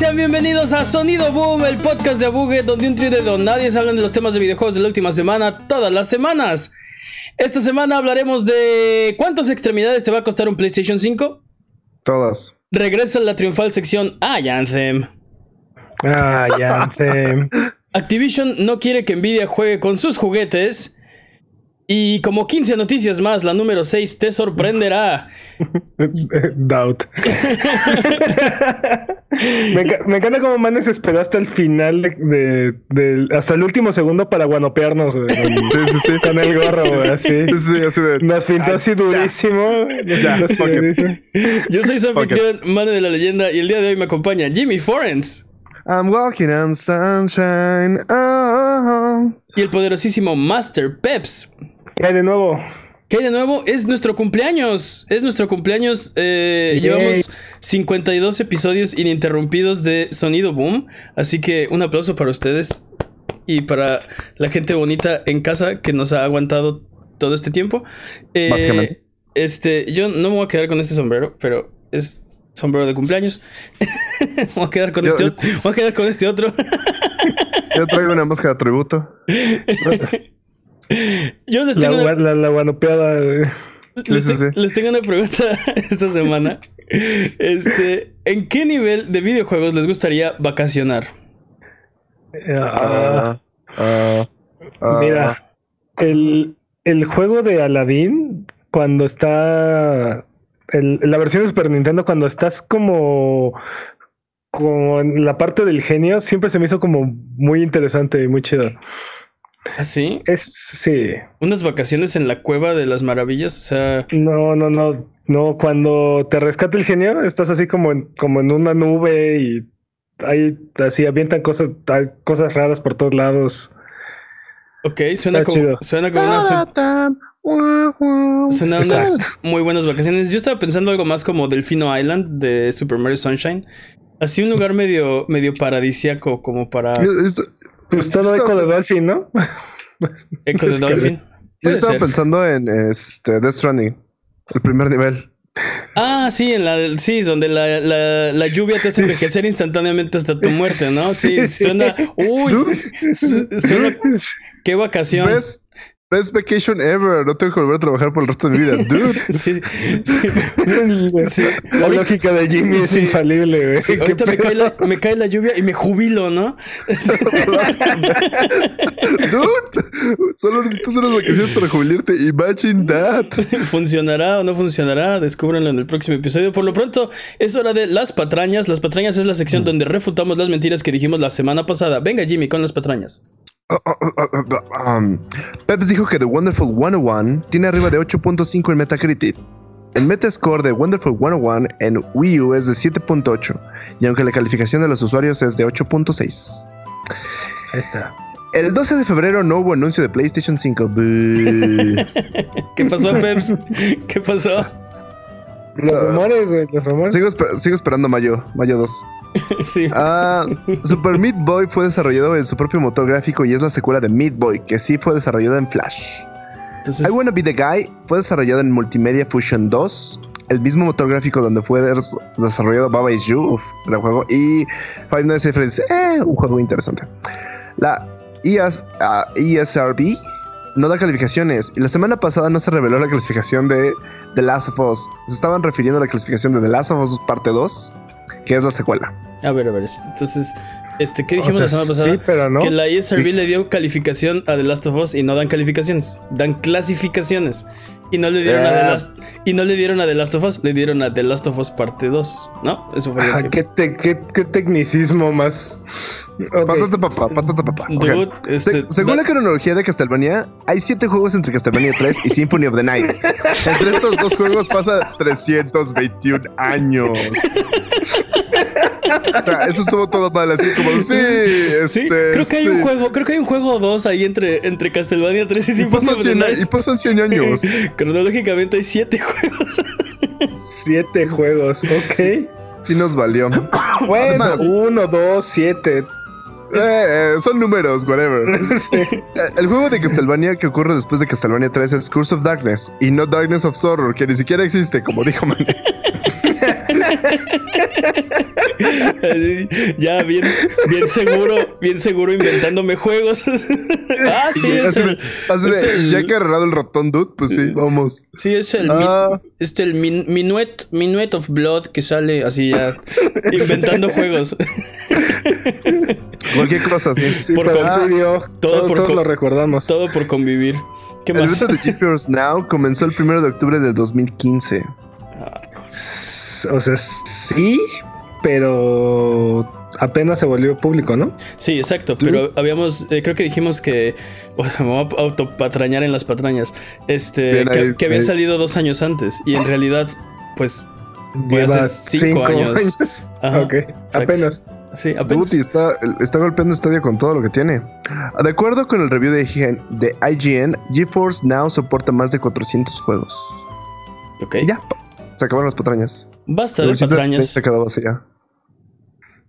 Sean bienvenidos a Sonido Boom, el podcast de Buget, donde un trío de don nadie hablan de los temas de videojuegos de la última semana, todas las semanas. Esta semana hablaremos de cuántas extremidades te va a costar un PlayStation 5. Todas. Regresa la triunfal sección Ay Anthem. Ay Anthem. Activision no quiere que Nvidia juegue con sus juguetes. Y como 15 noticias más, la número 6 te sorprenderá. Doubt. me, encanta cómo Manes esperó hasta el final de, hasta el último segundo para guanopearnos. Sí, sí, sí. Con el gorro, así. Sí, sí, así de... Nos pintó así durísimo. Yo soy su anfitrión, Mane de la leyenda, y el día de hoy me acompaña Jimmy Forens. I'm walking on sunshine. Oh. Y el poderosísimo Master Peps. ¿Qué hay de nuevo? ¿Qué hay de nuevo? Es nuestro cumpleaños. Es nuestro cumpleaños. Eh, llevamos 52 episodios ininterrumpidos de Sonido Boom. Así que un aplauso para ustedes y para la gente bonita en casa que nos ha aguantado todo este tiempo. Eh, Básicamente. Este, yo no me voy a quedar con este sombrero, pero es sombrero de cumpleaños. voy, a quedar con este voy a quedar con este otro. yo traigo una máscara de tributo. Yo les tengo la, una... la, Les, tengo una pregunta esta semana. Este, ¿en qué nivel de videojuegos les gustaría vacacionar? Ah, ah, ah, mira, el, el, juego de Aladdin, cuando está. la versión de Super Nintendo, cuando estás como. Como en la parte del genio, siempre se me hizo como muy interesante y muy chido. ¿Ah, sí? Es, sí. Unas vacaciones en la cueva de las maravillas, o sea. No, no, no. No, cuando te rescata el genio, estás así como en, como en una nube y ahí así avientan cosas, hay cosas raras por todos lados. Ok, suena como, suena como una. Suena unas muy buenas vacaciones. Yo estaba pensando algo más como Delfino Island de Super Mario Sunshine. Así un lugar medio, medio paradisiaco como para. Pues todo eco de Dolphin, ¿no? Eco de Dolphin. Yo estaba pensando en este Death Stranding, el primer nivel. Ah, sí, en la, sí, donde la, la, la lluvia te hace envejecer instantáneamente hasta tu muerte, ¿no? Sí, suena. Uy, suena. Qué vacación. ¿Ves? Best vacation ever. No tengo que volver a trabajar por el resto de mi vida, dude. Sí, sí. La lógica de Jimmy es infalible, güey. ahorita me cae, la, me cae, la, lluvia y me jubilo, ¿no? dude, solo necesitas unas vacaciones para jubilarte. Imagine that. ¿Funcionará o no funcionará? Descúbranlo en el próximo episodio. Por lo pronto, es hora de las patrañas. Las patrañas es la sección mm. donde refutamos las mentiras que dijimos la semana pasada. Venga, Jimmy, con las patrañas. Um, Peps dijo que The Wonderful 101 tiene arriba de 8.5 en Metacritic. El Metascore de Wonderful 101 en Wii U es de 7.8 y aunque la calificación de los usuarios es de 8.6. Ahí está. El 12 de febrero no hubo anuncio de PlayStation 5. ¿Qué pasó, Peps? ¿Qué pasó? Los rumores, güey, los rumores. Sigo, sigo esperando mayo, mayo 2. sí. Ah, Super Meat Boy fue desarrollado en su propio motor gráfico y es la secuela de Meat Boy, que sí fue desarrollado en Flash. Entonces... I Wanna Be the Guy fue desarrollado en Multimedia Fusion 2, el mismo motor gráfico donde fue desarrollado Baba Is You, el juego, y Five Nights at Freddy's, eh, un juego interesante. La ES, ESRB no da calificaciones y la semana pasada no se reveló la clasificación de The Last of Us. Se estaban refiriendo a la clasificación de The Last of Us parte 2 que es la secuela. A ver, a ver, entonces, este, ¿qué dijimos la semana pasada? Sí, pero no. Que la ESRB le dio calificación a The Last of Us y no dan calificaciones, dan clasificaciones. Y no le dieron a The Last, y no le dieron a The Last of Us, le dieron a The Last of Us parte 2, ¿no? Eso fue lo que... ¿qué, qué, tecnicismo más. Patata papá, patata papá. Este, según la cronología de Castlevania, hay siete juegos entre Castlevania 3 y Symphony of the Night. entre estos dos juegos pasa 321 años. o sea, eso estuvo todo mal, así como, sí, este, creo que hay un juego, creo que hay un juego 2 ahí entre, entre Castlevania 3 y the Night. Y pasan 100 años. Cronológicamente hay 7 juegos. 7 juegos, ok. Sí nos valió. bueno, 1, 2, 7. Eh, son números, whatever. El juego de Castlevania que ocurre después de Castlevania 3 es Curse of Darkness y no Darkness of Sorrow, que ni siquiera existe, como dijo Man. ya bien, bien seguro, bien seguro inventándome juegos. ah, sí, es, el, Ya que ha agarrado el ratón, dude, pues sí, vamos. Sí, es el, ah. es el minuet, minuet of blood que sale así ya inventando juegos. Cualquier cosa, sí. por todo, todo por todos lo recordamos. Todo por convivir. ¿Qué el más? de GeForce Now comenzó el 1 de octubre del 2015. O sea, sí, pero apenas se volvió público, ¿no? Sí, exacto, pero habíamos, eh, creo que dijimos que, vamos a autopatrañar en las patrañas, este, que, habían salido dos años antes y en realidad, pues, hace cinco, años. ok, apenas. Sí, está, está golpeando Stadia con todo lo que tiene. De acuerdo con el review de, de IGN, GeForce Now soporta más de 400 juegos. Ok. ya, se acabaron las patrañas. Basta de patrañas. Se quedó así ya.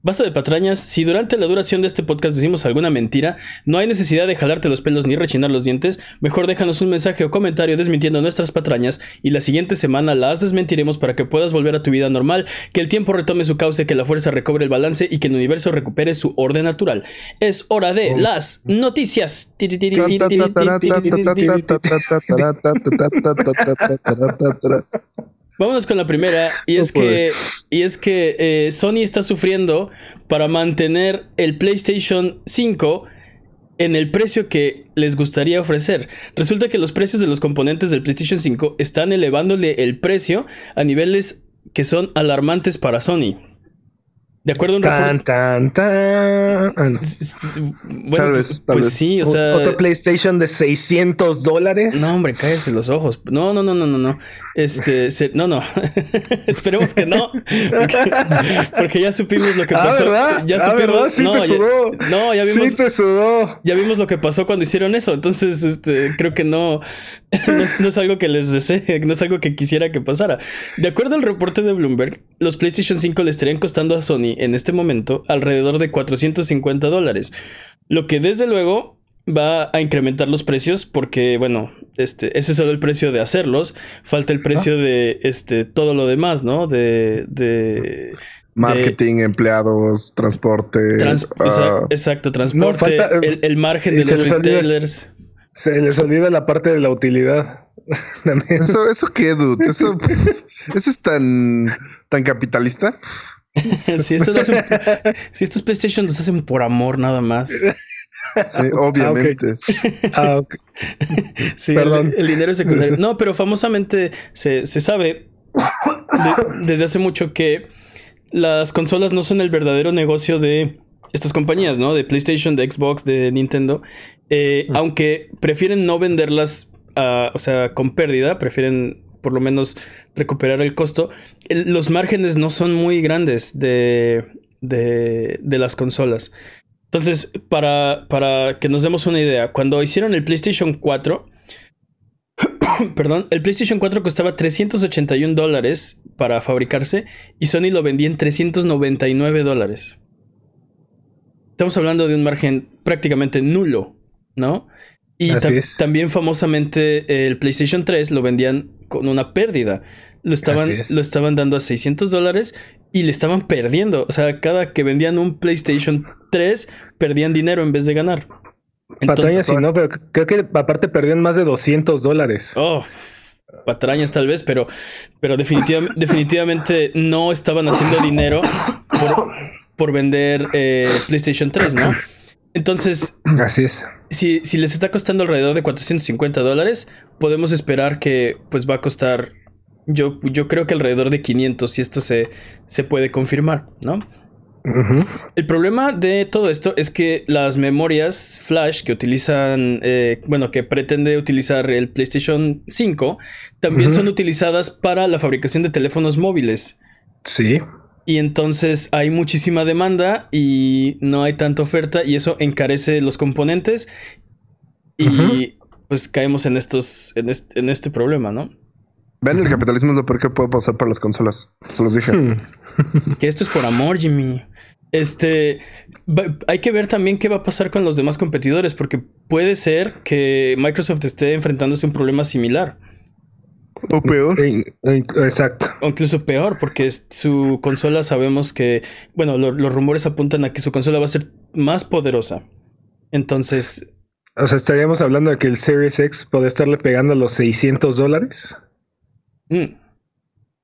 Basta de patrañas, si durante la duración de este podcast decimos alguna mentira, no hay necesidad de jalarte los pelos ni rechinar los dientes, mejor déjanos un mensaje o comentario desmintiendo nuestras patrañas y la siguiente semana las desmentiremos para que puedas volver a tu vida normal, que el tiempo retome su cauce, que la fuerza recobre el balance y que el universo recupere su orden natural. Es hora de las noticias. Vámonos con la primera. Y es que, y es que eh, Sony está sufriendo para mantener el PlayStation 5 en el precio que les gustaría ofrecer. Resulta que los precios de los componentes del PlayStation 5 están elevándole el precio a niveles que son alarmantes para Sony. De acuerdo a un tan, tan, tan. Bueno, tal vez, pues, pues sí, o sea. Otro PlayStation de 600 dólares. No, hombre, cállese los ojos. No, no, no, no, no, no. Este, no, no. Esperemos que no. Porque, ya supimos lo que ah, pasó. ¿verdad? Ya ah, supimos. Sí no, te sudó. no, ya vimos. Sí te sudó. Ya vimos lo que pasó cuando hicieron eso. Entonces, este, creo que no, no, es, no es algo que les desee, no es algo que quisiera que pasara. De acuerdo al reporte de Bloomberg, los PlayStation 5 le estarían costando a Sony en este momento alrededor de 450 dólares. Lo que desde luego va a incrementar los precios porque, bueno, este, ese es solo el precio de hacerlos. Falta el precio de este, todo lo demás, ¿no? De. de Marketing, empleados, transporte. Ah. exacto, transporte. el, margen de los retailers. se les olvida la parte de la utilidad. eso, eso qué, dude. Eso, eso es tan, tan capitalista. si, estos PlayStation los hacen por amor nada más. Sí, obviamente. Ah, sí, Perdón. El, dinero es secundario. No, pero famosamente se, sabe desde hace mucho que las consolas no son el verdadero negocio de estas compañías, ¿no? De PlayStation, de Xbox, de Nintendo. Eh, mm. Aunque prefieren no venderlas, o sea, con pérdida, prefieren por lo menos recuperar el costo. los márgenes no son muy grandes de, de, de las consolas. Entonces, para, para, que nos demos una idea, cuando hicieron el PlayStation 4, perdón, el PlayStation 4 costaba 381 dólares para fabricarse y Sony lo vendía en 399 dólares. Estamos hablando de un margen prácticamente nulo, ¿no? Y también famosamente el PlayStation 3 lo vendían con una pérdida. Lo estaban, lo estaban dando a 600 dólares y le estaban perdiendo. O sea, cada que vendían un PlayStation 3, perdían dinero en vez de ganar. patrañas sí, no, pero creo que aparte perdían más de 200 dólares. Oh, patrañas tal vez, pero, pero definitivamente no estaban haciendo dinero por, vender eh, PlayStation 3, ¿no? Entonces, así es. Si, si, les está costando alrededor de 450 dólares, podemos esperar que pues va a costar, yo, yo creo que alrededor de 500 si esto se, se puede confirmar, ¿no? El problema de todo esto es que las memorias flash que utilizan, eh, bueno, que pretende utilizar el PlayStation 5, también son utilizadas para la fabricación de teléfonos móviles. Sí. Y entonces hay muchísima demanda y no hay tanta oferta y eso encarece los componentes y pues caemos en estos en este, problema, ¿no? Ven, el capitalismo es lo peor que puede pasar para las consolas. Se los dije. Hmm. que esto es por amor, Jimmy. Este, hay que ver también qué va a pasar con los demás competidores, porque puede ser que Microsoft esté enfrentándose a un problema similar. O peor. Exacto. O incluso peor, porque su consola sabemos que, bueno, los rumores apuntan a que su consola va a ser más poderosa. Entonces... O sea, estaríamos hablando de que el Series X puede estarle pegando a los 600 dólares. Mm.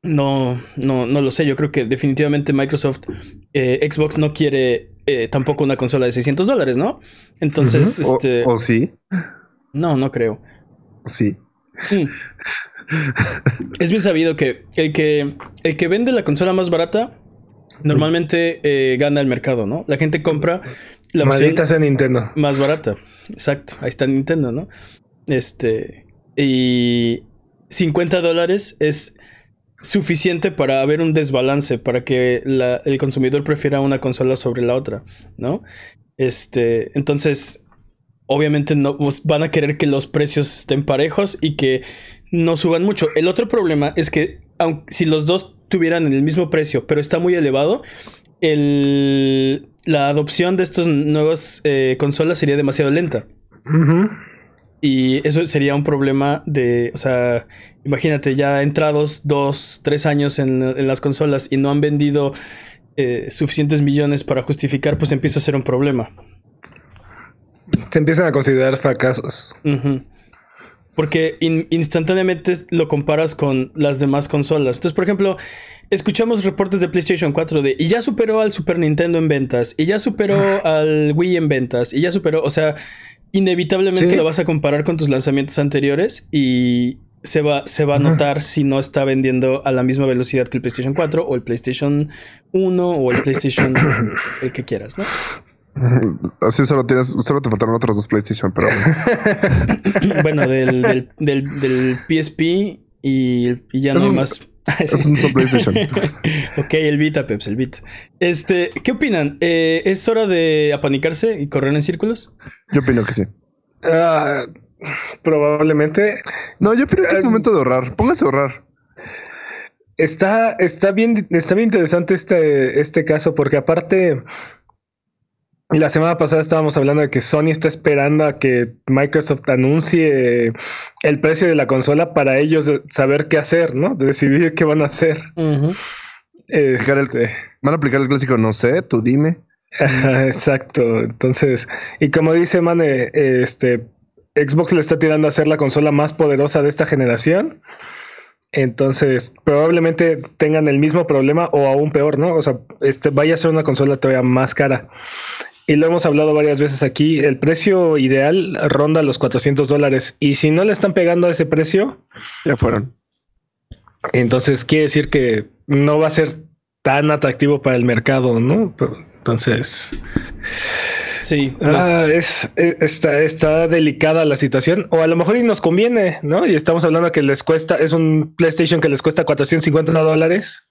No, no, no lo sé. Yo creo que definitivamente Microsoft, eh, Xbox no quiere eh, tampoco una consola de 600 dólares, ¿no? Entonces, este... o, sí? No, no creo. Sí. Mm. Es bien sabido que el que el que vende la consola más barata normalmente eh, gana el mercado, ¿no? La gente compra la Maldita sea Nintendo. Más barata. Exacto. Ahí está Nintendo, ¿no? Este. Y 50 dólares es suficiente para haber un desbalance, para que el consumidor prefiera una consola sobre la otra, ¿no? Este. Entonces. Obviamente no pues, van a querer que los precios estén parejos y que no suban mucho. El otro problema es que aunque, si los dos tuvieran el mismo precio, pero está muy elevado, el, la adopción de estas nuevas eh, consolas sería demasiado lenta. Y eso sería un problema de, o sea, imagínate, ya entrados dos, tres años en, las consolas y no han vendido eh, suficientes millones para justificar, pues empieza a ser un problema. Se empiezan a considerar fracasos. Porque instantáneamente lo comparas con las demás consolas. Entonces, por ejemplo, escuchamos reportes de PlayStation 4 de y ya superó al Super Nintendo en ventas, y ya superó al Wii en ventas, y ya superó, o sea, inevitablemente lo vas a comparar con tus lanzamientos anteriores y se va, se va a notar si no está vendiendo a la misma velocidad que el PlayStation 4 o el PlayStation 1 o el PlayStation el que quieras, ¿no? Así solo tienes, solo te faltaron otros dos PlayStation, pero bueno, del, del, del, PSP y, ya no hay más. es un PlayStation. ok, el Vita, Peps, el Vita. Este, ¿qué opinan? Eh, ¿Es hora de apanicarse y correr en círculos? Yo opino que sí. Ah, probablemente. No, yo opino que es ah, momento de ahorrar. Póngase a ahorrar. Está, está bien, está bien interesante este, este caso, porque aparte la semana pasada estábamos hablando de que Sony está esperando a que Microsoft anuncie el precio de la consola para ellos saber qué hacer, ¿no? De decidir qué van a hacer. Este, van a aplicar el clásico, no sé, tú dime. exacto. Entonces, y como dice Mane, este Xbox le está tirando a ser la consola más poderosa de esta generación. Entonces, probablemente tengan el mismo problema o aún peor, ¿no? O sea, este vaya a ser una consola todavía más cara y lo hemos hablado varias veces aquí, el precio ideal ronda los 400 dólares. Y si no le están pegando a ese precio, ya fueron. Entonces quiere decir que no va a ser tan atractivo para el mercado, ¿no? Entonces, sí, ah, es, está, está delicada la situación. O a lo mejor y nos conviene, ¿no? Y estamos hablando que les cuesta, es un PlayStation que les cuesta 450 dólares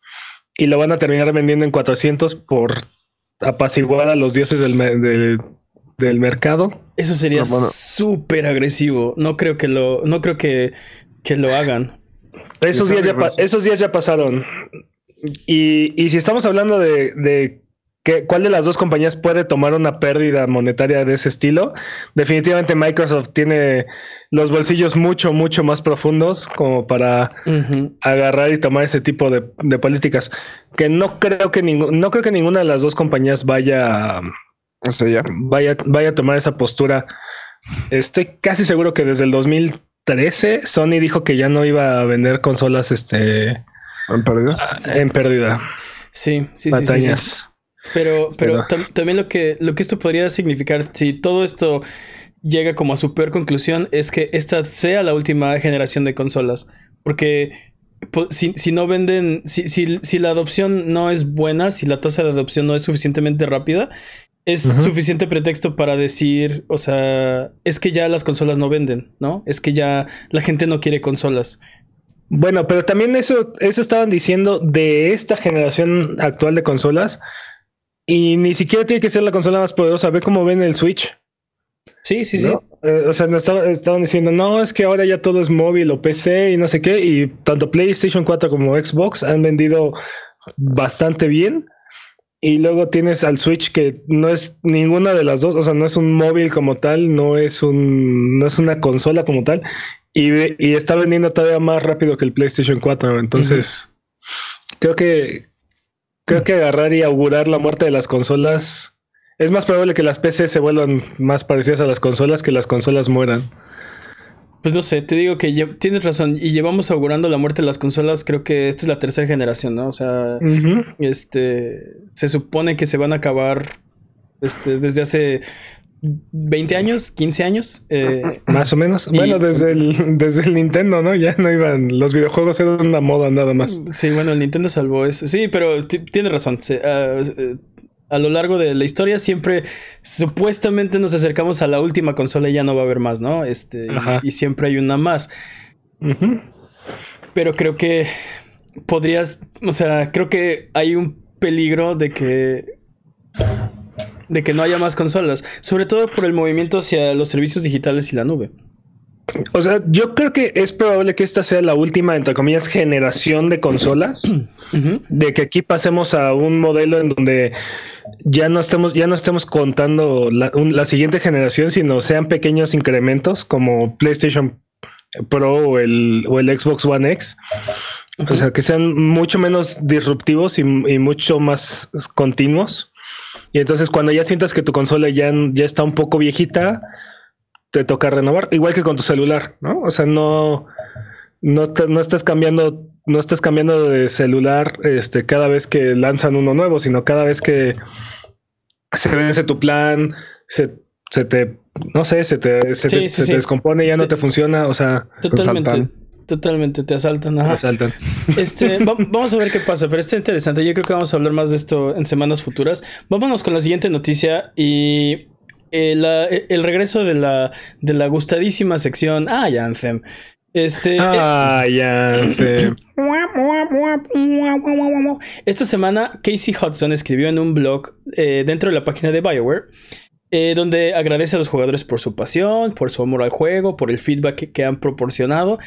y lo van a terminar vendiendo en 400 por apaciguar a los dioses del, del, mercado. Eso sería súper agresivo. No creo que lo, no creo que, que lo hagan. Esos días, ya, esos días ya pasaron. Y, y si estamos hablando de, de cuál de las dos compañías puede tomar una pérdida monetaria de ese estilo, definitivamente Microsoft tiene los bolsillos mucho, mucho más profundos como para agarrar y tomar ese tipo de, políticas. Que no creo que no creo que ninguna de las dos compañías vaya, vaya, vaya a tomar esa postura. Estoy casi seguro que desde el 2013 Sony dijo que ya no iba a vender consolas este en pérdida. En pérdida. Sí, sí, sí, sí, Pero, pero, también lo que, lo que esto podría significar, si todo esto llega como a su peor conclusión es que esta sea la última generación de consolas. Porque si, si no venden, si, si, si, la adopción no es buena, si la tasa de adopción no es suficientemente rápida, es suficiente pretexto para decir, o sea, es que ya las consolas no venden, ¿no? Es que ya la gente no quiere consolas. Bueno, pero también eso, eso estaban diciendo de esta generación actual de consolas. Y ni siquiera tiene que ser la consola más poderosa. Ve cómo ven el Switch. Sí, sí, sí. Eh, o sea, nos estaban diciendo, no, es que ahora ya todo es móvil o PC y no sé qué, y tanto PlayStation 4 como Xbox han vendido bastante bien. Y luego tienes al Switch que no es ninguna de las dos, o sea, no es un móvil como tal, no es un, no es una consola como tal, y, y está vendiendo todavía más rápido que el PlayStation 4. Entonces, creo que creo que agarrar y augurar la muerte de las consolas es más probable que las PC se vuelvan más parecidas a las consolas que las consolas mueran. Pues no sé, te digo que tienes razón y llevamos augurando la muerte de las consolas, creo que esta es la tercera generación, ¿no? O sea, este se supone que se van a acabar este desde hace 20 años, 15 años. Eh, más o menos. bueno, desde el, desde el Nintendo, ¿no? Ya no iban. Los videojuegos eran una moda nada más. Sí, bueno, el Nintendo salvó eso. Sí, pero tienes razón. Ah, eh, a lo largo de la historia siempre supuestamente nos acercamos a la última consola y ya no va a haber más, ¿no? Este, y, siempre hay una más. Pero creo que podrías, o sea, creo que hay un peligro de que de que no haya más consolas, sobre todo por el movimiento hacia los servicios digitales y la nube. O sea, yo creo que es probable que esta sea la última, entre comillas, generación de consolas, de que aquí pasemos a un modelo en donde ya no estemos, ya no estemos contando la, siguiente generación, sino sean pequeños incrementos como PlayStation Pro o el, o el Xbox One X. O sea, que sean mucho menos disruptivos y, mucho más continuos. Y entonces cuando ya sientas que tu consola ya, ya está un poco viejita, te toca renovar, igual que con tu celular, ¿no? O sea, no, no, no estás cambiando no estás cambiando de celular este, cada vez que lanzan uno nuevo, sino cada vez que se vence tu plan, se, te, no sé, se te, se, te, descompone, ya no te, funciona, o sea, totalmente. Totalmente, te asaltan. Ajá. Te asaltan. Este, vamos a ver qué pasa, pero está interesante. Yo creo que vamos a hablar más de esto en semanas futuras. Vámonos con la siguiente noticia y eh, el regreso de la, de la gustadísima sección. Ah, Anthem. Este. Ah, ya Esta semana, Casey Hudson escribió en un blog eh, dentro de la página de BioWare. Eh, donde agradece a los jugadores por su pasión, por su amor al juego, por el feedback que, han proporcionado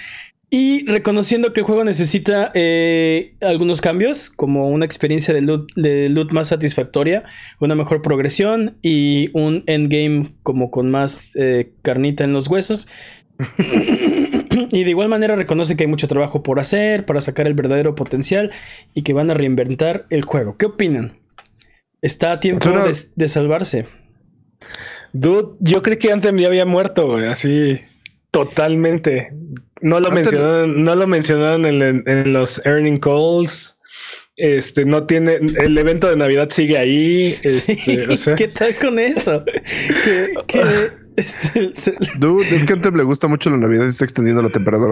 y reconociendo que el juego necesita eh, algunos cambios, como una experiencia de loot, de loot, más satisfactoria, una mejor progresión y un endgame como con más carnita en los huesos. y de igual manera reconoce que hay mucho trabajo por hacer para sacar el verdadero potencial y que van a reinventar el juego. ¿Qué opinan? ¿Está a tiempo de, salvarse? Dude, yo creí que antes ya había muerto, así totalmente. No lo mencionaron, no lo mencionaron en, los earning calls. Este no tiene el evento de Navidad sigue ahí. Este, ¿Qué tal con eso? ¿Qué, este, Dude, es que antes le gusta mucho la Navidad y está extendiendo la temporada,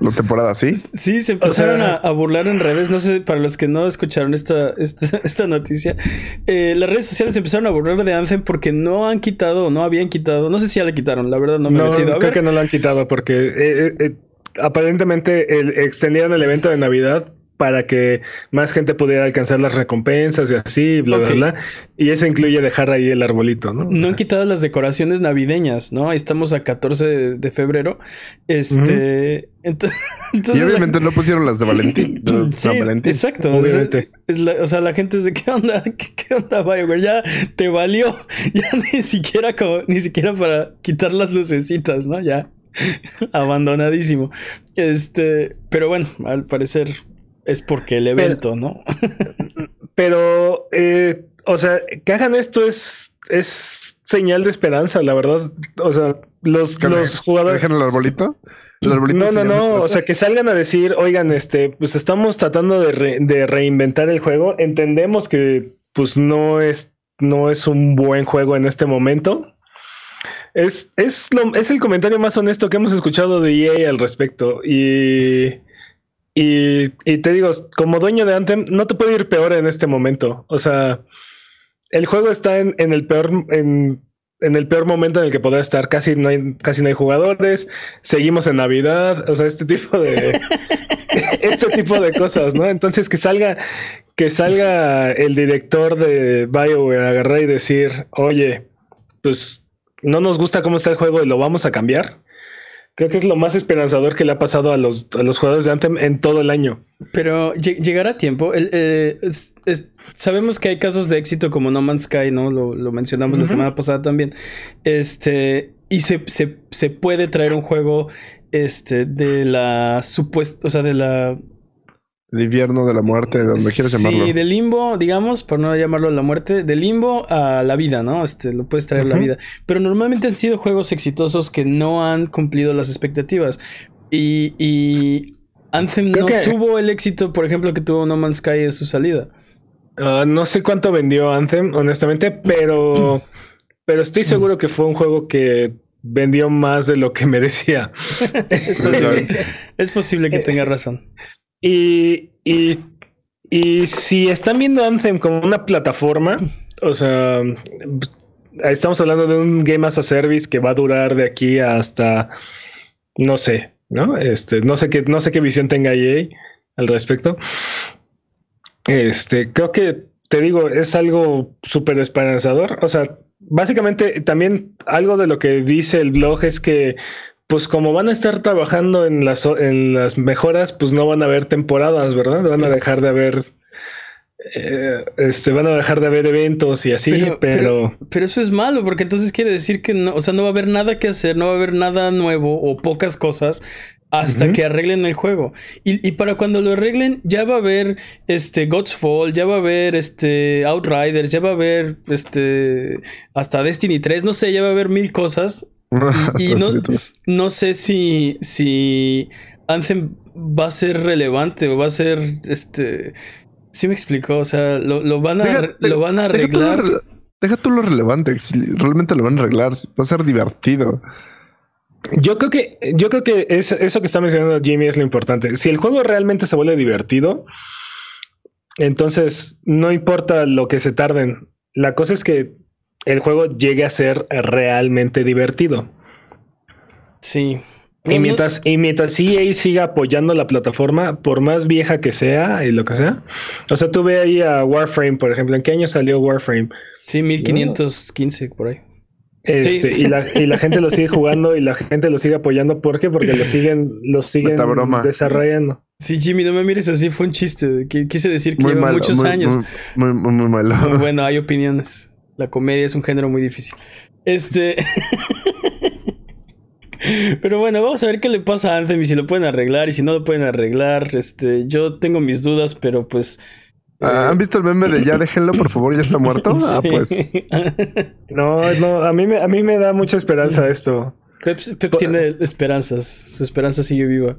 la, temporada así. Sí, se empezaron a, burlar en redes. No sé, para los que no escucharon esta, esta, noticia, eh, las redes sociales empezaron a burlar de Anthem porque no han quitado, no habían quitado. No sé si ya le quitaron, la verdad no me he metido. A creo que no lo han quitado porque eh, eh, aparentemente el, extendieron el evento de Navidad para que más gente pudiera alcanzar las recompensas y así, bla, bla, bla. Y eso incluye dejar ahí el arbolito, ¿no? No han quitado las decoraciones navideñas, ¿no? Ahí estamos a 14 de, febrero. Este. y obviamente no pusieron las de Valentín. sí, Exacto. o sea, la gente es de qué onda, qué, onda, Bioware. Ya te valió. Ya ni siquiera como, ni siquiera para quitar las lucecitas, ¿no? Ya. Abandonadísimo. Este, pero bueno, al parecer es porque el evento, ¿no? pero, eh, o sea, que hagan esto es, es señal de esperanza, la verdad. O sea, los, los jugadores. ¿Dejan el arbolito? no, no, no. O sea, que salgan a decir, oigan, este, pues estamos tratando de, de reinventar el juego. Entendemos que, pues, no es, no es un buen juego en este momento. Es, es, es el comentario más honesto que hemos escuchado de EA al respecto. Y y, te digo, como dueño de Anthem, no te puede ir peor en este momento. O sea, el juego está en, el peor, en, el peor momento en el que podrá estar. Casi no hay, casi no hay jugadores. Seguimos en Navidad. O sea, este tipo de. este tipo de cosas, ¿no? Entonces que salga, que salga el director de BioWare agarrar y decir, oye, pues no nos gusta cómo está el juego y lo vamos a cambiar Creo que es lo más esperanzador que le ha pasado a los, a los jugadores de Anthem en todo el año. Pero llegará tiempo. Eh, sabemos que hay casos de éxito como No Man's Sky, ¿no? Lo, mencionamos la semana pasada también. Este. Y se, se, puede traer un juego. Este. De la supuesta. O sea, de la el invierno de la muerte, donde quieras llamarlo. Sí, del limbo, digamos, por no llamarlo la muerte, del limbo a la vida, ¿no? Este, lo puedes traer la vida. Pero normalmente han sido juegos exitosos que no han cumplido las expectativas. Y, y Anthem no tuvo el éxito, por ejemplo, que tuvo No Man's Sky en su salida. Ah, no sé cuánto vendió Anthem, honestamente, pero, pero estoy seguro que fue un juego que vendió más de lo que merecía. es posible, es posible que eh, tenga razón. Y, y, y si están viendo Anthem como una plataforma, o sea, estamos hablando de un Game as a Service que va a durar de aquí hasta, no sé, ¿no? Este, no sé qué, no sé qué visión tenga EA al respecto. Este, creo que te digo, es algo súper esperanzador. O sea, básicamente también algo de lo que dice el blog es que pues como van a estar trabajando en las, en las mejoras, pues no van a haber temporadas, ¿verdad? Van a dejar de haber... Eh, este, van a dejar de haber eventos y así, pero, pero, eso es malo, porque entonces quiere decir que no, o sea, no va a haber nada que hacer, no va a haber nada nuevo o pocas cosas hasta que arreglen el juego. Y, y, para cuando lo arreglen, ya va a haber este God's Fall, ya va a haber este Outriders, ya va a haber este hasta Destiny 3, no sé, ya va a haber mil cosas y, no, sé si, si Anthem va a ser relevante o va a ser este. Sí me explicó, o sea, lo, van, a, lo van a arreglar. Deja tú, lo relevante, si realmente lo van a arreglar, va a ser divertido. Yo creo que, yo creo que eso que está mencionando Jimmy es lo importante. Si el juego realmente se vuelve divertido, entonces no importa lo que se tarden. La cosa es que el juego llegue a ser realmente divertido. Sí. Y mientras, y mientras EA siga apoyando la plataforma, por más vieja que sea y lo que sea. O sea, tú ve ahí a Warframe, por ejemplo. ¿En qué año salió Warframe? Sí, 1515 por ahí. Este, y, la, y, la, gente lo sigue jugando y la gente lo sigue apoyando. ¿Por qué? Porque lo siguen, lo siguen desarrollando. Sí, Jimmy, no me mires así, fue un chiste. Quise decir que lleva muchos años. Muy, muy, muy malo. Bueno, hay opiniones. La comedia es un género muy difícil. Este. Pero bueno, vamos a ver qué le pasa a Anthem y si lo pueden arreglar y si no lo pueden arreglar. Este, yo tengo mis dudas, pero pues. Ah, ¿Han visto el meme de ya déjenlo, por favor, ya está muerto? Ah, pues. no, no, a mí me, a mí me da mucha esperanza esto. Pep, Pep tiene esperanzas, su esperanza sigue viva.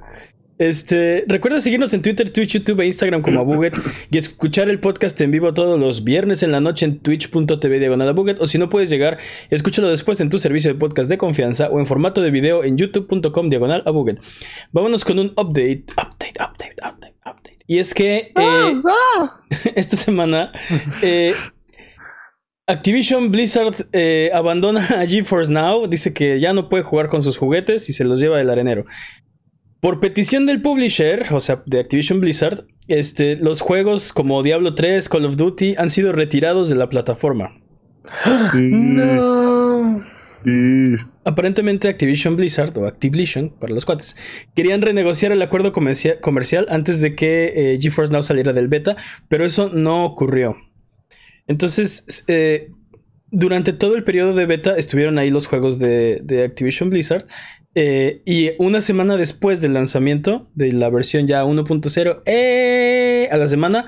Este, recuerda seguirnos en Twitter, Twitch, YouTube e Instagram como Abuget y escuchar el podcast en vivo todos los viernes en la noche en twitch.tv diagonal Abuget o si no puedes llegar, escúchalo después en tu servicio de podcast de confianza o en formato de video en youtube.com diagonal Abuget. Vámonos con un update, update, update, update, update. Y es que ah, eh, ah. esta semana eh, Activision Blizzard eh, abandona a GeForce Now, dice que ya no puede jugar con sus juguetes y se los lleva el arenero. Por petición del publisher, o sea, de Activision Blizzard, este, los juegos como Diablo 3, Call of Duty han sido retirados de la plataforma. no. Aparentemente Activision Blizzard o Activision para los cuates querían renegociar el acuerdo comercial antes de que eh, GeForce Now saliera del beta, pero eso no ocurrió. Entonces, eh, durante todo el periodo de beta estuvieron ahí los juegos de, de Activision Blizzard eh, y una semana después del lanzamiento de la versión ya 1.0, eh, a la semana,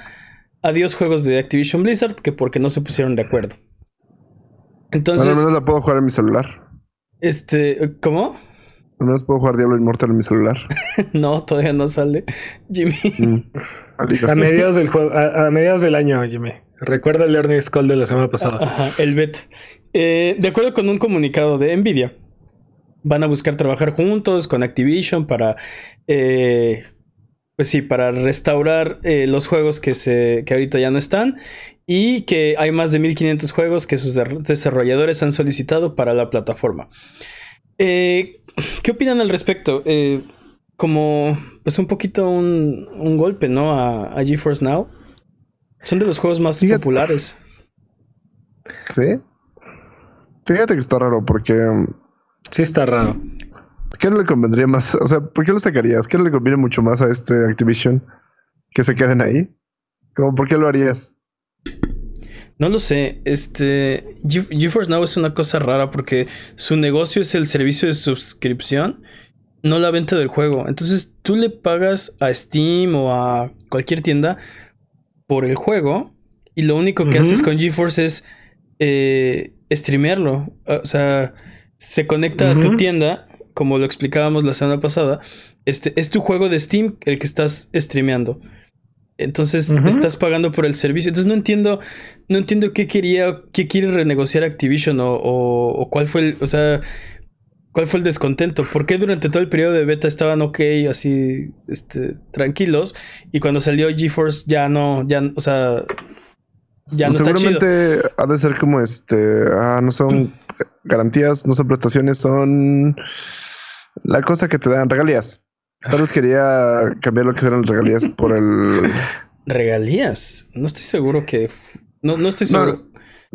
adiós juegos de Activision Blizzard, que porque no se pusieron de acuerdo. Entonces. al menos la puedo jugar en mi celular. Este, ¿cómo? Al menos puedo jugar Diablo Immortal en mi celular. no, todavía no sale, Jimmy. Mm. A mediados del juego, a, mediados del año, Jimmy. Recuerda el Earnings Call de la semana pasada. Ajá, el bet. Eh, de acuerdo con un comunicado de Nvidia, van a buscar trabajar juntos con Activision para, eh, pues sí, para restaurar eh, los juegos que, se, que ahorita ya no están y que hay más de 1500 juegos que sus desarrolladores han solicitado para la plataforma. Eh, ¿Qué opinan al respecto? como, pues un poquito un, golpe, ¿no? A, a, GeForce Now. Son de los juegos más populares. Sí. Fíjate que está raro porque Sí está raro. ¿Qué no le convendría más? O sea, ¿por qué lo sacarías? ¿Qué no le conviene mucho más a este Activision? Que se queden ahí. ¿Cómo, ¿Por qué lo harías? No lo sé. Este. GeForce Now es una cosa rara porque su negocio es el servicio de suscripción, no la venta del juego. Entonces tú le pagas a Steam o a cualquier tienda por el juego y lo único que haces con GeForce es eh, streamearlo. O sea, se conecta a tu tienda, como lo explicábamos la semana pasada. Este es tu juego de Steam el que estás streameando. Entonces estás pagando por el servicio. Entonces no entiendo, no entiendo qué quería, qué quiere renegociar Activision o, o, cuál fue el, o sea, cuál fue el descontento. ¿Por qué durante todo el periodo de beta estaban ok, así, este, tranquilos y cuando salió GeForce ya no, ya, o sea, ya no Seguramente ha de ser como este, ah, no son garantías, no son prestaciones, son la cosa que te dan regalías. Tal vez quería cambiar lo que eran las regalías por el. ¿Regalías? No estoy seguro que. No, no estoy seguro. No,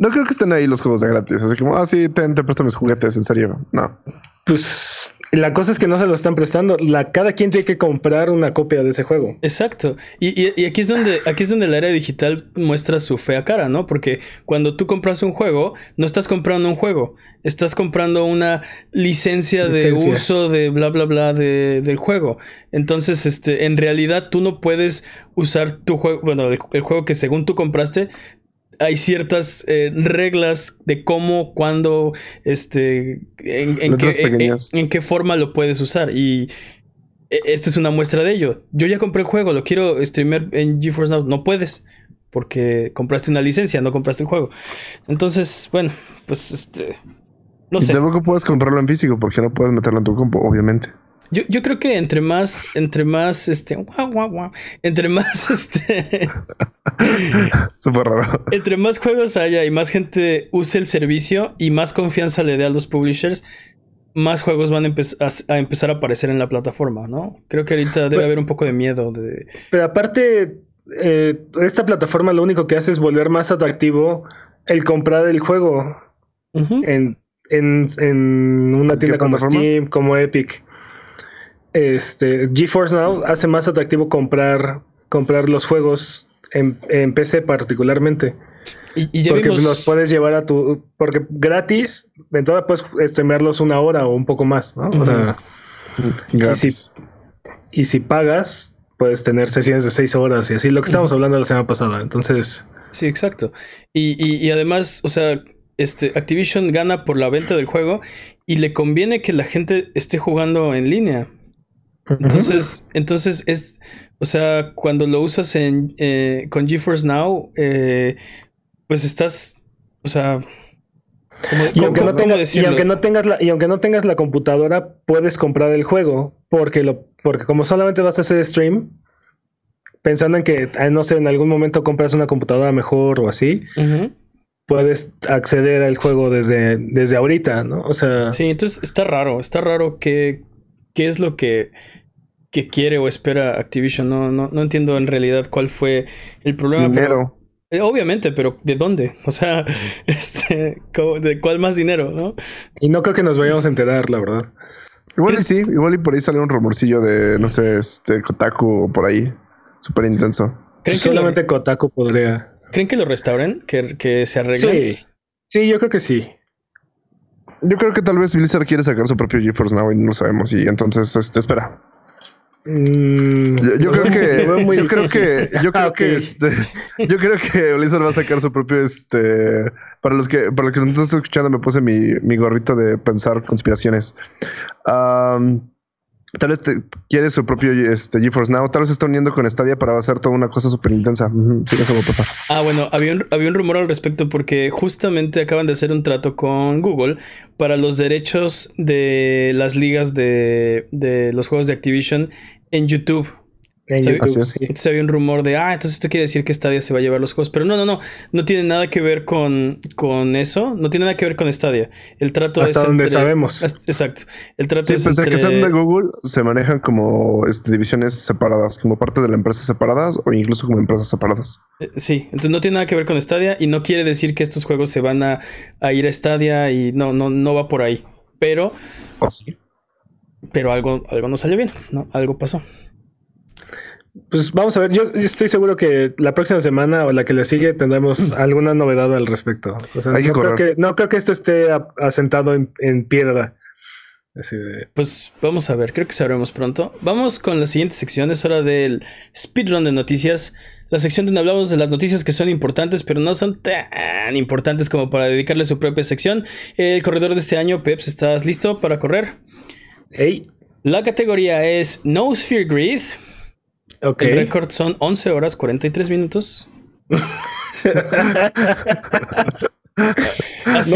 creo que estén ahí los juegos de gratis. Así como, ah, sí, te, te presto mis juguetes, en serio. No. Pues la cosa es que no se lo están prestando. La, cada quien tiene que comprar una copia de ese juego. Exacto. Y, aquí es donde, aquí es donde el área digital muestra su fea cara, ¿no? Porque cuando tú compras un juego, no estás comprando un juego, estás comprando una licencia, de uso de bla bla bla de, del juego. Entonces, este, en realidad tú no puedes usar tu juego, bueno, el juego que según tú compraste, hay ciertas eh, reglas de cómo, cuándo, este, en, qué, en, qué, forma lo puedes usar. Y e, esta es una muestra de ello. Yo ya compré el juego, lo quiero streamer en GeForce Now. No puedes, porque compraste una licencia, no compraste el juego. Entonces, bueno, pues este. No y sé. tampoco puedes comprarlo en físico porque no puedes meterlo en tu compu, obviamente. Yo, yo creo que entre más, entre más, este, guau, guau, guau, entre más, este, súper raro. Entre más juegos haya y más gente use el servicio y más confianza le dé a los publishers, más juegos van a, a, empezar a aparecer en la plataforma, ¿no? Creo que ahorita debe haber un poco de miedo de. Pero aparte, eh, esta plataforma lo único que hace es volver más atractivo el comprar el juego en, en, en, una tienda como Steam, como Epic este, GeForce Now hace más atractivo comprar, comprar los juegos en, PC particularmente. Y, porque los puedes llevar a tu. Porque gratis, en toda puedes streamearlos una hora o un poco más, ¿no? O sea. Y si, pagas, puedes tener sesiones de seis horas y así, lo que estábamos hablando la semana pasada. Entonces. Sí, exacto. Y, y además, o sea, este, Activision gana por la venta del juego y le conviene que la gente esté jugando en línea. Entonces, entonces es, o sea, cuando lo usas en, eh, con GeForce Now, eh, pues estás, o sea, y, aunque no tengas la, y aunque no tengas la computadora, puedes comprar el juego porque lo, porque como solamente vas a hacer stream, pensando en que, ah, no sé, en algún momento compras una computadora mejor o así, puedes acceder al juego desde, desde ahorita, ¿no? O sea. Sí, entonces está raro, está raro que qué es lo que que quiere o espera Activision. No, no, no entiendo en realidad cuál fue el problema. Dinero. Eh, obviamente, pero ¿de dónde? O sea, este, ¿de cuál más dinero, no? Y no creo que nos vayamos a enterar, la verdad. Igual y sí, igual y por ahí sale un rumorcillo de, no sé, este, Kotaku o por ahí. Súper intenso. ¿Creen que solamente Kotaku podría? ¿Creen que lo restauren? ¿Que, que se arreglen? Sí. Sí, yo creo que sí. Yo creo que tal vez Blizzard quiere sacar su propio GeForce Now y no lo sabemos. Y entonces, este, espera. Mm, yo, creo que, yo, creo que, yo creo que, este, yo creo que Blizzard va a sacar su propio, este, para los que, para los que no están escuchando, me puse mi, mi gorrito de pensar conspiraciones. Tal vez quiere su propio este, GeForce Now. Tal vez se está uniendo con Stadia para hacer toda una cosa súper intensa. Sí, eso va a pasar. Ah, bueno, había un, había un rumor al respecto porque justamente acaban de hacer un trato con Google para los derechos de las ligas de los juegos de Activision en YouTube. Entonces había un rumor de, ah, entonces esto quiere decir que Stadia se va a llevar los juegos. Pero no, no, no. No tiene nada que ver con, con eso. No tiene nada que ver con Stadia. El trato Hasta donde sabemos. Exacto. El trato es. Pensé que sean de Google se manejan como este, divisiones separadas, como parte de la empresa separadas o incluso como empresas separadas. Eh, sí, entonces no tiene nada que ver con Stadia y no quiere decir que estos juegos se van a, ir a Stadia y no, no, no va por ahí. Pero. Oh, sí pero algo, algo no salió bien, ¿no? Algo pasó. Pues vamos a ver, yo, estoy seguro que la próxima semana o la que le sigue tendremos alguna novedad al respecto. no, creo que, no, creo que, esto esté asentado en, piedra. Pues vamos a ver, creo que sabremos pronto. Vamos con la siguiente sección, es hora del speedrun de noticias. La sección donde hablamos de las noticias que son importantes, pero no son tan importantes como para dedicarle su propia sección. El corredor de este año, Peps, ¿estás listo para correr? Hey. La categoría es No Sphere Grid. El récord son 11 horas 43 minutos. no,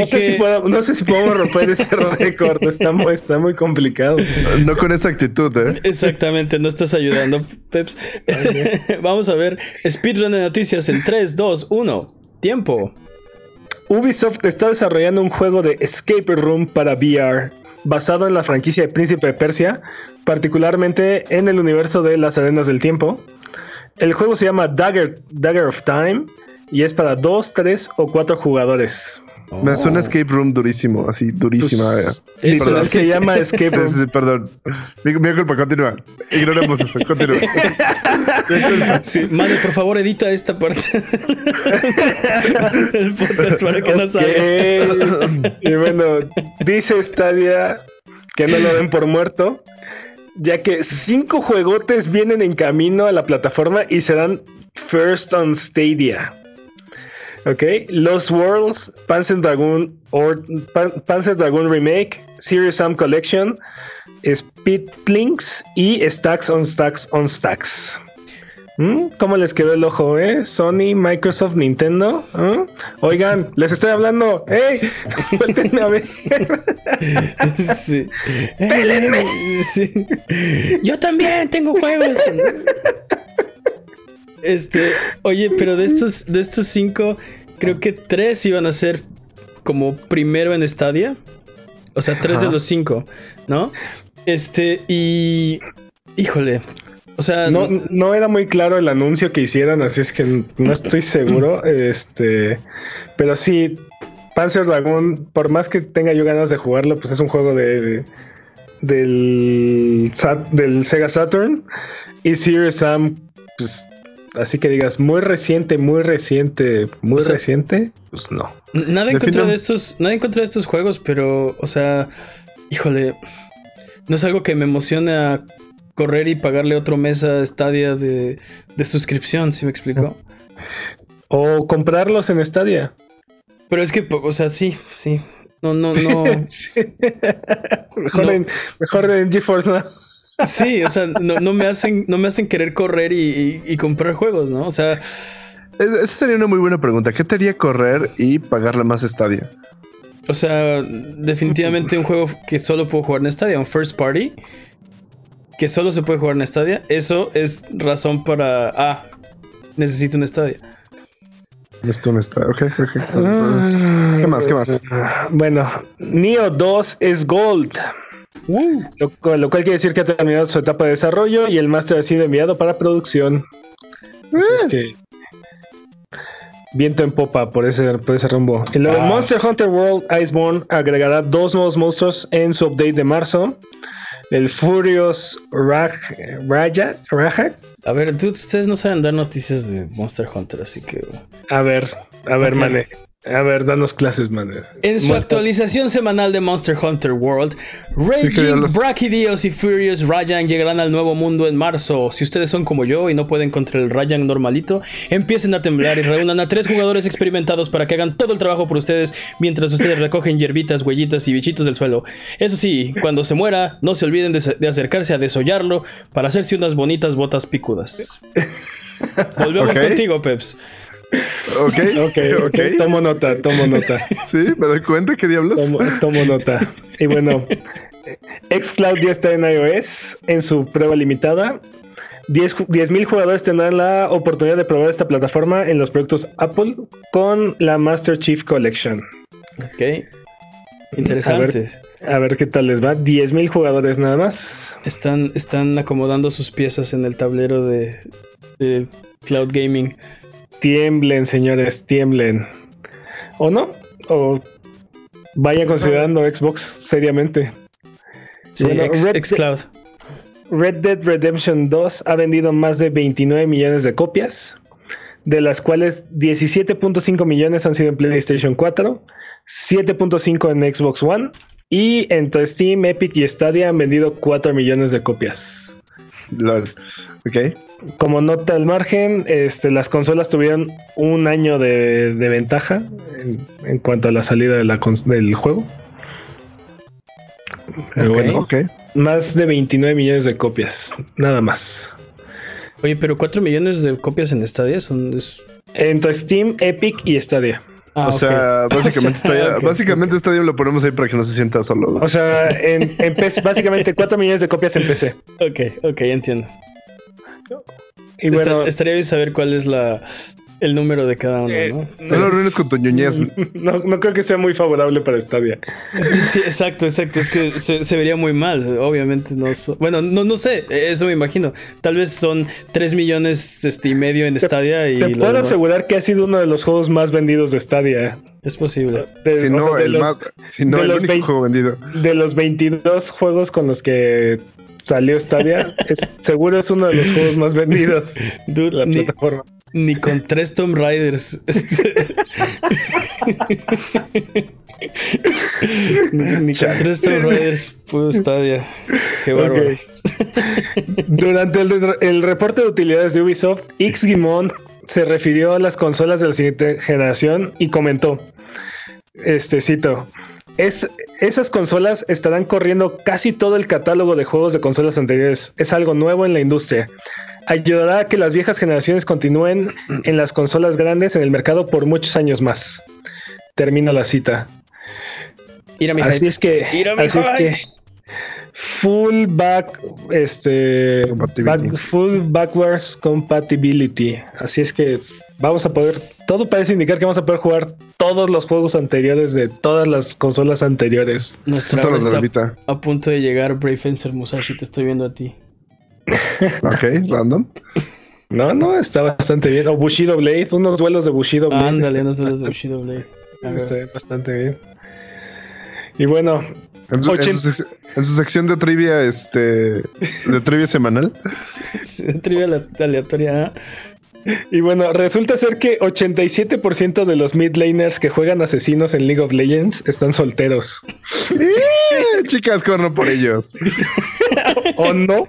sé si puedo, no sé si podemos romper ese récord. Está, está, muy complicado. No con esa actitud, ¿eh? Exactamente, no estás ayudando, Peps. Vamos a ver. Speedrun de noticias en 3, 2, 1. Tiempo. Ubisoft está desarrollando un juego de escape room para VR basado en la franquicia de Príncipe de Persia, particularmente en el universo de las arenas del tiempo. El juego se llama Dagger, Dagger of Time y es para dos, tres o cuatro jugadores. Me suena escape room durísimo, así durísima. Pues, eso es que se llama escape room. Sí, perdón. Mi, culpa, continúa. Ignoremos eso, continúa. sí, por favor, edita esta parte del podcast para que no salga. y bueno, dice Stadia que no lo den por muerto, ya que cinco juegotes vienen en camino a la plataforma y serán first on Stadia. Ok, Lost Worlds, Panzer Dragoon, or, Panzer Dragoon Remake, Serious Sam Collection, Speedlinks y Stacks on Stacks on Stacks. ¿Mm? ¿Cómo les quedó el ojo, eh? Sony, Microsoft, Nintendo. ¿Mm? Oigan, les estoy hablando. ¡Ey! a ver. Sí. Sí. Yo también tengo juegos. Este, oye, pero de estos, de estos cinco, creo que tres iban a ser como primero en Stadia. O sea, tres de los cinco, ¿no? Este, y. Híjole. O sea. No, no era muy claro el anuncio que hicieron, así es que no estoy seguro. este. Pero sí, Panzer Dragon, por más que tenga yo ganas de jugarlo, pues es un juego de, del, del Sega Saturn. Y Serious Sam, pues así que digas muy reciente, muy reciente, muy reciente, pues no. Nada en contra de estos, nada en contra de estos juegos, pero, o sea, híjole, no es algo que me emocione a correr y pagarle otro mes a Stadia de, de suscripción, si me explico. O comprarlos en Stadia. Pero es que, o sea, sí, sí. No, no, no. Mejor, En, mejor en GeForce, ¿no? Sí, o sea, no, me, hacen, no me hacen querer correr y, comprar juegos, ¿no? O sea. Esa sería una muy buena pregunta. ¿Qué te haría correr y pagarle más Stadia? O sea, definitivamente un juego que solo puedo jugar en Stadia, un first party, que solo se puede jugar en Stadia, eso es razón para. Ah, necesito un Stadia. Necesito un Stadia, ok, ok. Ah. ¿Qué más? ¿Qué más? Bueno, Neo 2 es Gold. Lo, cual, quiere decir que ha terminado su etapa de desarrollo y el máster ha sido enviado para producción. Eh. viento en popa por ese, por ese rumbo. Y luego ah. Monster Hunter World Iceborne agregará dos nuevos monstruos en su update de marzo. El Furious Raj, Raja, A ver, ustedes no saben dar noticias de Monster Hunter, así que. A ver, a ver, okay. A ver, danos clases, man. En su actualización semanal de Monster Hunter World, Raging, Brachydios y Furious Ryan llegarán al nuevo mundo en marzo. Si ustedes son como yo y no pueden contra el Ryan normalito, empiecen a temblar y reúnan a tres jugadores experimentados para que hagan todo el trabajo por ustedes mientras ustedes recogen hierbitas, huellitas y bichitos del suelo. Eso sí, cuando se muera, no se olviden de, acercarse a desollarlo para hacerse unas bonitas botas picudas. Volvemos contigo, Peps. Ok, ok, ok. Tomo nota, tomo nota. Sí, me doy cuenta que diablos. Tomo, nota. Y bueno, Xcloud ya está en iOS en su prueba limitada. 10.000 jugadores tendrán la oportunidad de probar esta plataforma en los productos Apple con la Master Chief Collection. Ok. Interesante. A ver, qué tal les va. 10.000 jugadores nada más. Están, están acomodando sus piezas en el tablero de, de Cloud Gaming. Tiemblen, señores, tiemblen. ¿O no? O vayan considerando Xbox seriamente. Sí, Red, Cloud. Red Dead Redemption 2 ha vendido más de 29 millones de copias, de las cuales 17.5 millones han sido en PlayStation 4, 7.5 en Xbox One y entre Steam, Epic y Stadia han vendido 4 millones de copias. Ok. Como nota al margen, este, las consolas tuvieron un año de, ventaja en, cuanto a la salida del juego. bueno, más de 29 millones de copias, nada más. Oye, pero 4 millones de copias en Stadia son... Entre Steam, Epic y Stadia. Ah, o, sea, básicamente, Stadia, básicamente Stadia lo ponemos ahí para que no se sienta solo. O sea, en, en PC, básicamente 4 millones de copias en PC. Ok, ok, entiendo. Y bueno, estaría bien saber cuál es la, el número de cada uno, ¿no? Eh, no lo arruines con tu ñoñez. No, no, creo que sea muy favorable para Stadia. Sí, exacto, exacto. Es que se, vería muy mal. Obviamente no. bueno, no, no sé. Eso me imagino. Tal vez son 3 millones este, y medio en Stadia. Y te puedo asegurar que ha sido uno de los juegos más vendidos de Stadia. Es posible. si no, el, más, si no el único juego vendido. De los 22 juegos con los que salió Stadia, seguro es uno de los juegos más vendidos de la plataforma. Ni con tres Tomb Raiders. ni, con tres Tomb Raiders pudo Stadia. Qué bárbaro. Durante el, reporte de utilidades de Ubisoft, X Gimon se refirió a las consolas de la siguiente generación y comentó: Este cito. Es, esas consolas estarán corriendo casi todo el catálogo de juegos de consolas anteriores. Es algo nuevo en la industria ayudará a que las viejas generaciones continúen en las consolas grandes en el mercado por muchos años más. Termina la cita. así es que, así es que full back, este, full backwards compatibility. Así es que vamos a poder, todo parece indicar que vamos a poder jugar todos los juegos anteriores de todas las consolas anteriores. Nuestra está a punto de llegar Brave Fencer Musashi, te estoy viendo a ti. ok, random. No, no, está bastante bien. O Bushido Blade, unos duelos de Bushido Blade. Ándale, unos duelos de Bushido Blade. Está bastante bien. Y bueno. En su, sección de trivia, este. De trivia semanal. trivia aleatoria. Y bueno, resulta ser que 87% de los mid laners que juegan asesinos en League of Legends están solteros. ¡Eh! Chicas, corro por ellos. ¿O no?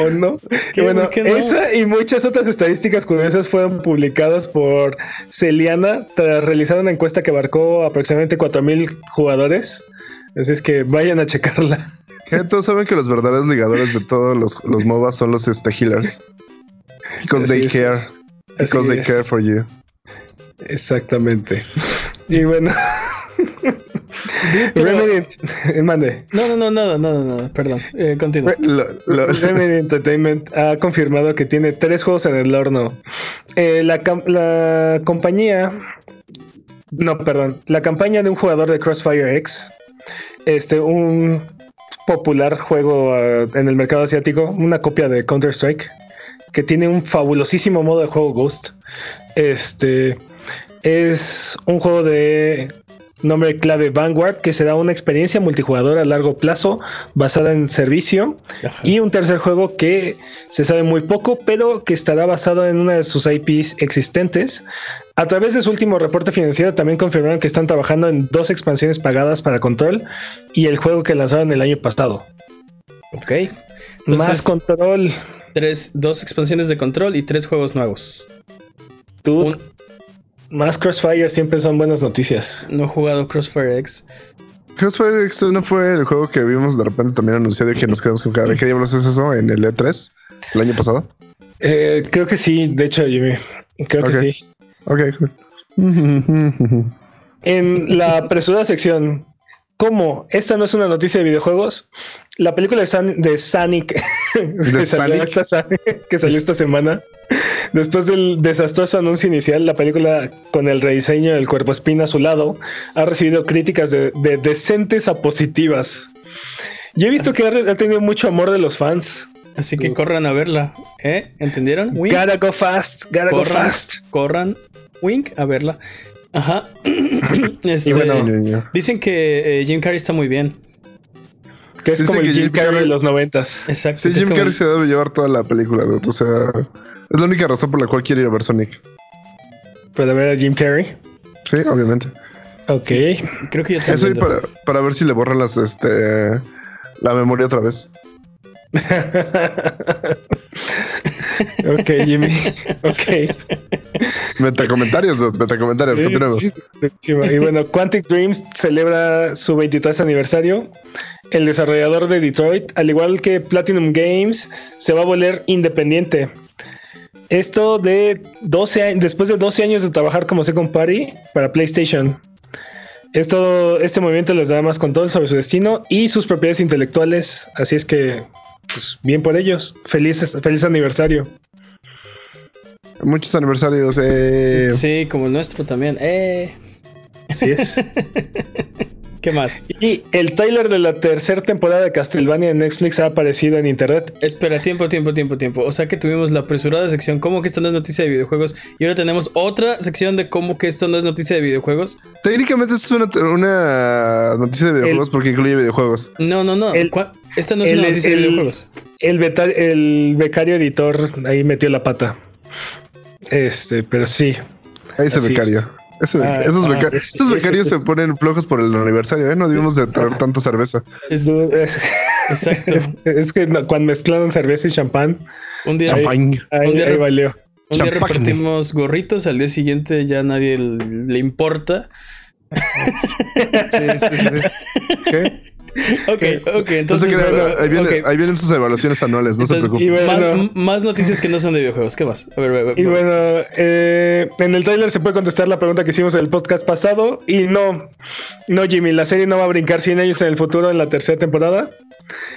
¿O no? Y bueno, esa y muchas otras estadísticas curiosas fueron publicadas por Celiana tras realizar una encuesta que abarcó aproximadamente 4000 jugadores. Así es que vayan a checarla. Todos saben que los verdaderos ligadores de todos los, los MOBAs son los este, healers. Because they care. Because they care for you. Exactamente. Y bueno. Remedy mande. No, no, no, nada, nada, nada, perdón. Eh, continúa. Remedy Entertainment ha confirmado que tiene tres juegos en el horno. Eh, la, la compañía. No, perdón. La campaña de un jugador de Crossfire X. Este, un popular juego uh, en el mercado asiático. Una copia de Counter-Strike que tiene un fabulosísimo modo de juego Ghost. Este es un juego de nombre clave Vanguard, que será una experiencia multijugador a largo plazo basada en servicio. Y un tercer juego que se sabe muy poco, pero que estará basado en una de sus IPs existentes. A través de su último reporte financiero también confirmaron que están trabajando en dos expansiones pagadas para control y el juego que lanzaron el año pasado. Ok. Más control tres, dos expansiones de control y tres juegos nuevos. Tú, más Crossfire siempre son buenas noticias. No he jugado Crossfire X. Crossfire X no fue el juego que vimos de repente también anunciado y que nos quedamos con cara. ¿Qué diablos es eso en el E3 el año pasado? Eh, creo que sí, de hecho, Jimmy. Creo que sí. Ok, cool. en la apresurada sección, ¿cómo? Esta no es una noticia de videojuegos. La película de, Sonic, que, salió esta, semana, después del desastroso anuncio inicial, la película con el rediseño del cuerpo espina a su lado ha recibido críticas de, decentes a positivas. Yo he visto que ha, tenido mucho amor de los fans. Así que corran a verla, ¿eh? ¿Entendieron? Gotta go fast, gotta go fast. Corran, wink, a verla. Ajá. Este, dicen que eh, Jim Carrey está muy bien. Que es como el Jim, Carrey de los noventas. Exacto. Sí, Jim Carrey se debe llevar toda la película, O sea, es la única razón por la cual quiere ir a ver Sonic. ¿Para ver a Jim Carrey? Sí, obviamente. Ok. creo que ya Eso y para, para, ver si le borran las, este, la memoria otra vez. ok, Jimmy. Ok. Metacomentarios, metacomentarios, continuemos. y bueno, Quantic Dreams celebra su 23 aniversario. El desarrollador de Detroit, al igual que Platinum Games, se va a volver independiente. Esto de 12 después de 12 años de trabajar como Second Party para PlayStation. Esto, este movimiento les da más control sobre su destino y sus propiedades intelectuales. Así es que, pues, bien por ellos. Feliz, feliz aniversario. Muchos aniversarios. Eh. Sí, como el nuestro también. Eh. Así es. ¿Qué más? Y el trailer de la tercera temporada de Castlevania en Netflix ha aparecido en internet. Espera, tiempo, tiempo, tiempo, tiempo. O sea que tuvimos la apresurada sección ¿Cómo que esto no es noticia de videojuegos? Y ahora tenemos otra sección de ¿Cómo que esto no es noticia de videojuegos? Técnicamente esto es una, noticia de videojuegos porque incluye videojuegos. No, no, no. Esta no es una noticia de videojuegos. El, el becario editor ahí metió la pata. Este, pero sí. Ahí es el becario. Ah, esos, ah, becarios se ponen flojos por el aniversario, ¿eh? No debemos de traer tanta cerveza. exacto. es que cuando mezclaron cerveza y champán. Un día, un día, valió. Un día repartimos gorritos, al día siguiente ya nadie le importa. sí, sí, sí. ¿Qué? ok, ok, entonces. ahí, vienen, sus evaluaciones anuales, no se preocupen. más, noticias que no son de videojuegos, ¿qué más? A ver, Y bueno, eh, en el trailer se puede contestar la pregunta que hicimos en el podcast pasado. Y no, no, Jimmy, la serie no va a brincar 100 años en el futuro en la tercera temporada.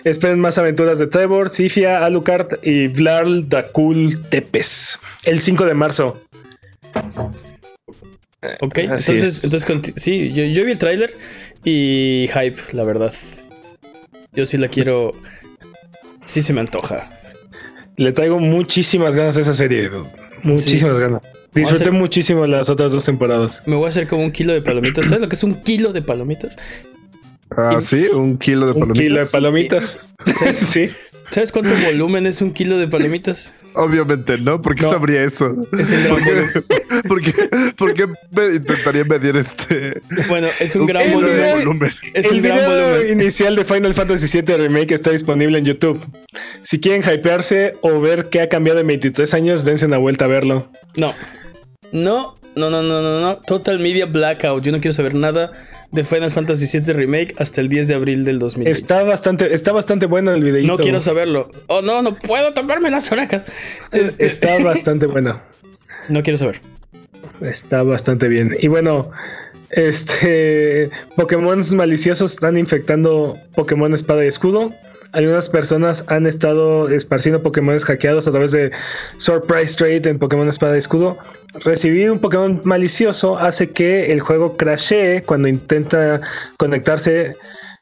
Esperen más aventuras de Trevor, Sifia, Alucard y Vlarl Dakul Tepes el 5 de marzo. Ok, entonces, entonces sí, yo, yo vi el tráiler y hype, la verdad. Yo sí la quiero. Sí se me antoja. Le traigo muchísimas ganas a esa serie. Muchísimas ganas. Disfruté muchísimo las otras dos temporadas. Me voy a hacer como un kilo de palomitas. ¿Sabes lo que es un kilo de palomitas? Ah, sí, un kilo de palomitas. Un kilo de palomitas. sí. ¿Sabes cuánto volumen es un kilo de palomitas? Obviamente no, ¿por qué sabría eso? Es un gran volumen. ¿Por qué, intentaría medir este? Bueno, es un gran volumen. Es un gran volumen. inicial de Final Fantasy VII Remake está disponible en YouTube. Si quieren hypearse o ver qué ha cambiado en 23 años, dense una vuelta a verlo. No. No, no, no, no, no, no. Total Media Blackout. Yo no quiero saber nada de Final Fantasy VII Remake hasta el 10 de abril del 2020. Está bastante, está bastante bueno el video. No quiero saberlo. Oh, no, no puedo tomarme las orejas. Este, está bastante bueno. No quiero saber. Está bastante bien. Y bueno, este Pokémon maliciosos están infectando Pokémon Espada y Escudo. Algunas personas han estado esparciendo Pokémon hackeados a través de Surprise Trade en Pokémon Espada y Escudo. Recibir un Pokémon malicioso hace que el juego crashee cuando intenta conectarse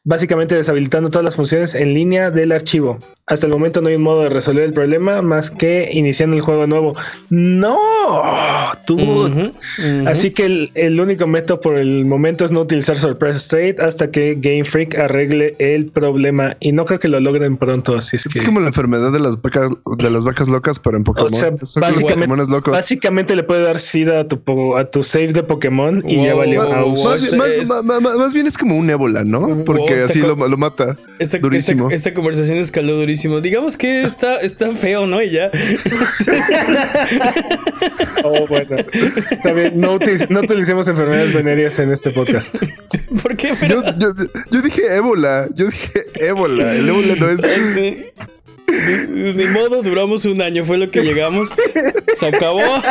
básicamente deshabilitando todas las funciones en línea del archivo. Hasta el momento no hay un modo de resolver el problema más que iniciando el juego nuevo. ¡No! Tú. Así que el, único método por el momento es no utilizar Surprise State hasta que Game Freak arregle el problema. Y no creo que lo logren pronto. Así es, es como la enfermedad de las vacas, de las vacas locas, pero en Pokémon. básicamente, le puede dar sida a tu, a tu save de Pokémon y ya valió. más, bien es como un ébola, ¿no? Porque así lo, mata. Esta, durísimo. Esta, conversación escaló durísimo. Digamos que está, está feo, ¿no? Y ya. oh, bueno. También no, no, utilicemos enfermedades venéreas en este podcast. ¿Por qué? Yo, yo, dije ébola. Yo dije ébola. El ébola no es. Sí. Ni, modo, duramos un año, fue lo que llegamos. Se acabó.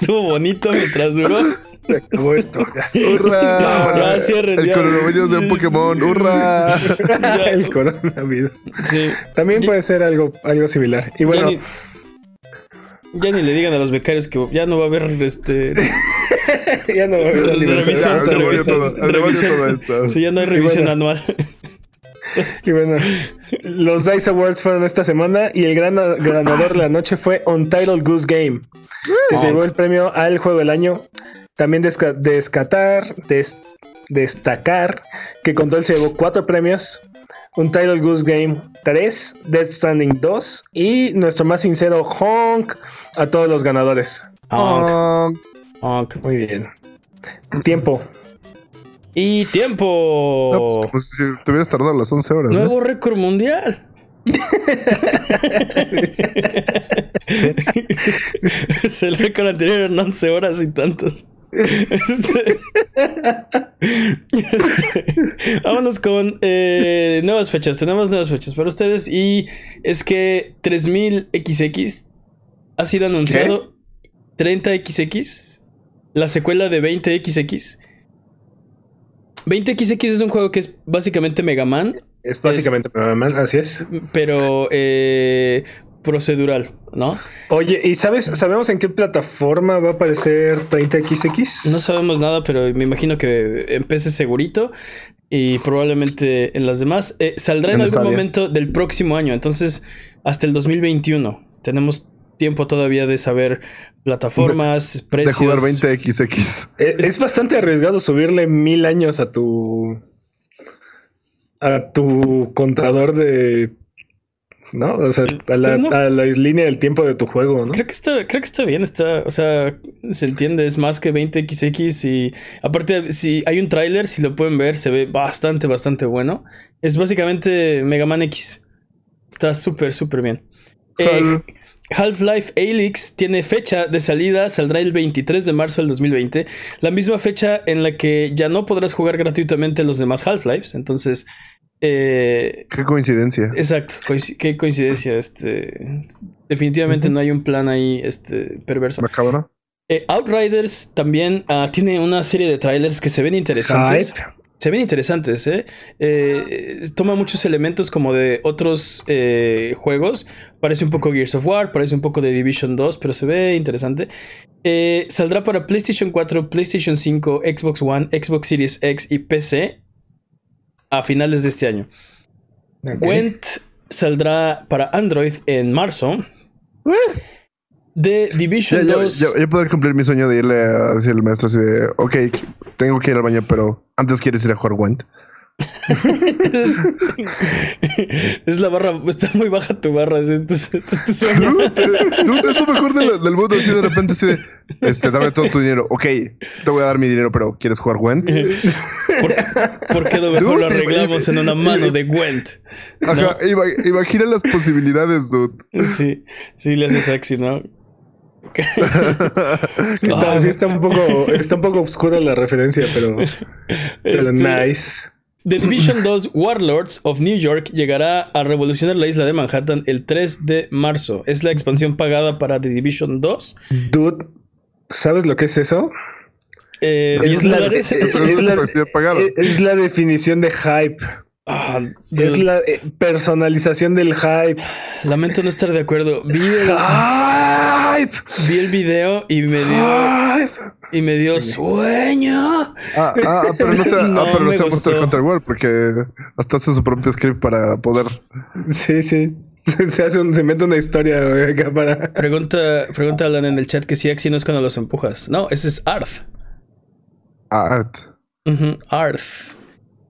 Estuvo bonito mientras duró. Se acabó esto. ¡Hurra! el coronavirus de un Pokémon. ¡Hurra! el coronavirus. Sí. También puede ser algo, algo similar. Y bueno. Ya ni, le digan a los becarios que ya no va a haber este. ya no va a haber revisión. todo, todo esto. Sí, ya no hay revisión anual. Y bueno, los Dice Awards fueron esta semana y el gran ganador de la noche fue Untitled Goose Game, que se llevó el premio al juego del año. También descatar, destacar que Control se llevó cuatro premios. Title Goose Game 3, Death Stranding 2 y nuestro más sincero honk a todos los ganadores. Honk. honk. Muy bien. Tiempo. Y tiempo. No, pues, como si te hubieras tardado las 11 horas. ¿eh? Nuevo récord mundial. el récord anterior eran 11 horas y tantos. Este, este, vámonos con eh, nuevas fechas. Tenemos nuevas fechas para ustedes. Y es que 3000XX ha sido anunciado. 30XX, la secuela de 20XX. 20XX es un juego que es básicamente Mega Man. Es básicamente Mega Man, así es. Pero eh, procedural, ¿no? Oye, ¿y sabes, sabemos en qué plataforma va a aparecer 30XX? No sabemos nada, pero me imagino que empiece segurito y probablemente en las demás. Eh, saldrá en, algún momento del próximo año, entonces hasta el 2021. Tenemos tiempo todavía de saber plataformas, precios. De jugar 20XX. Eh, es bastante arriesgado subirle mil años a tu a tu contador de ¿no? O sea, a la, pues línea del tiempo de tu juego, ¿no? Creo que está, creo que está bien, está, o sea, se entiende, es más que 20XX y aparte si hay un tráiler, si lo pueden ver, se ve bastante, bastante bueno. Es básicamente Mega Man X. Está súper, súper bien. Eh, Half-Life Alyx tiene fecha de salida, saldrá el 23 de marzo del 2020, la misma fecha en la que ya no podrás jugar gratuitamente los demás Half-Lives, entonces eh, qué coincidencia. Exacto, qué coincidencia. Este, definitivamente no hay un plan ahí este, perverso. Eh, Outriders también ah, tiene una serie de trailers que se ven interesantes. Se ven interesantes, ¿eh? ¿eh? Toma muchos elementos como de otros eh, juegos. Parece un poco Gears of War, parece un poco de Division 2, pero se ve interesante. saldrá para PlayStation 4, PlayStation 5, Xbox One, Xbox Series X y PC a finales de este año. Gwent saldrá para Android en marzo. De Division 2. Yo, poder cumplir mi sueño de irle a decir al maestro así de, ok, tengo que ir al baño, pero antes quieres ir a jugar Gwent. es la barra, está muy baja tu barra. Es, es, es, es lo mejor del mundo. Así de repente, así de, este, dame todo tu dinero. Ok, te voy a dar mi dinero, pero ¿quieres jugar Gwent? ¿Por, qué no mejor lo arreglamos en una mano de Gwent? Ajá, imagina las posibilidades, dude. Sí, sí, le hace sexy, ¿no? Está, sí está un poco, está un poco oscura la referencia, pero, pero este, nice. The Division 2 Warlords of New York llegará a revolucionar la isla de Manhattan el 3 de marzo. Es la expansión pagada para The Division 2. Dude, ¿sabes lo que es eso? Eh, es, la, es, la, definición de hype. Ah, es la eh, personalización del hype. Lamento no estar de acuerdo. Vi el, Vi el video y me dio. Y me dio sueño. Ah, ah pero no sea, no, ah, pero no sea Monster Hunter World, porque hasta hace su propio script para poder. Sí, sí. Se, hace un, se mete una historia acá para. Pregunta, pregunta Alan en el chat que si Axi no es cuando los empujas. No, ese es Arth. Art. Arth.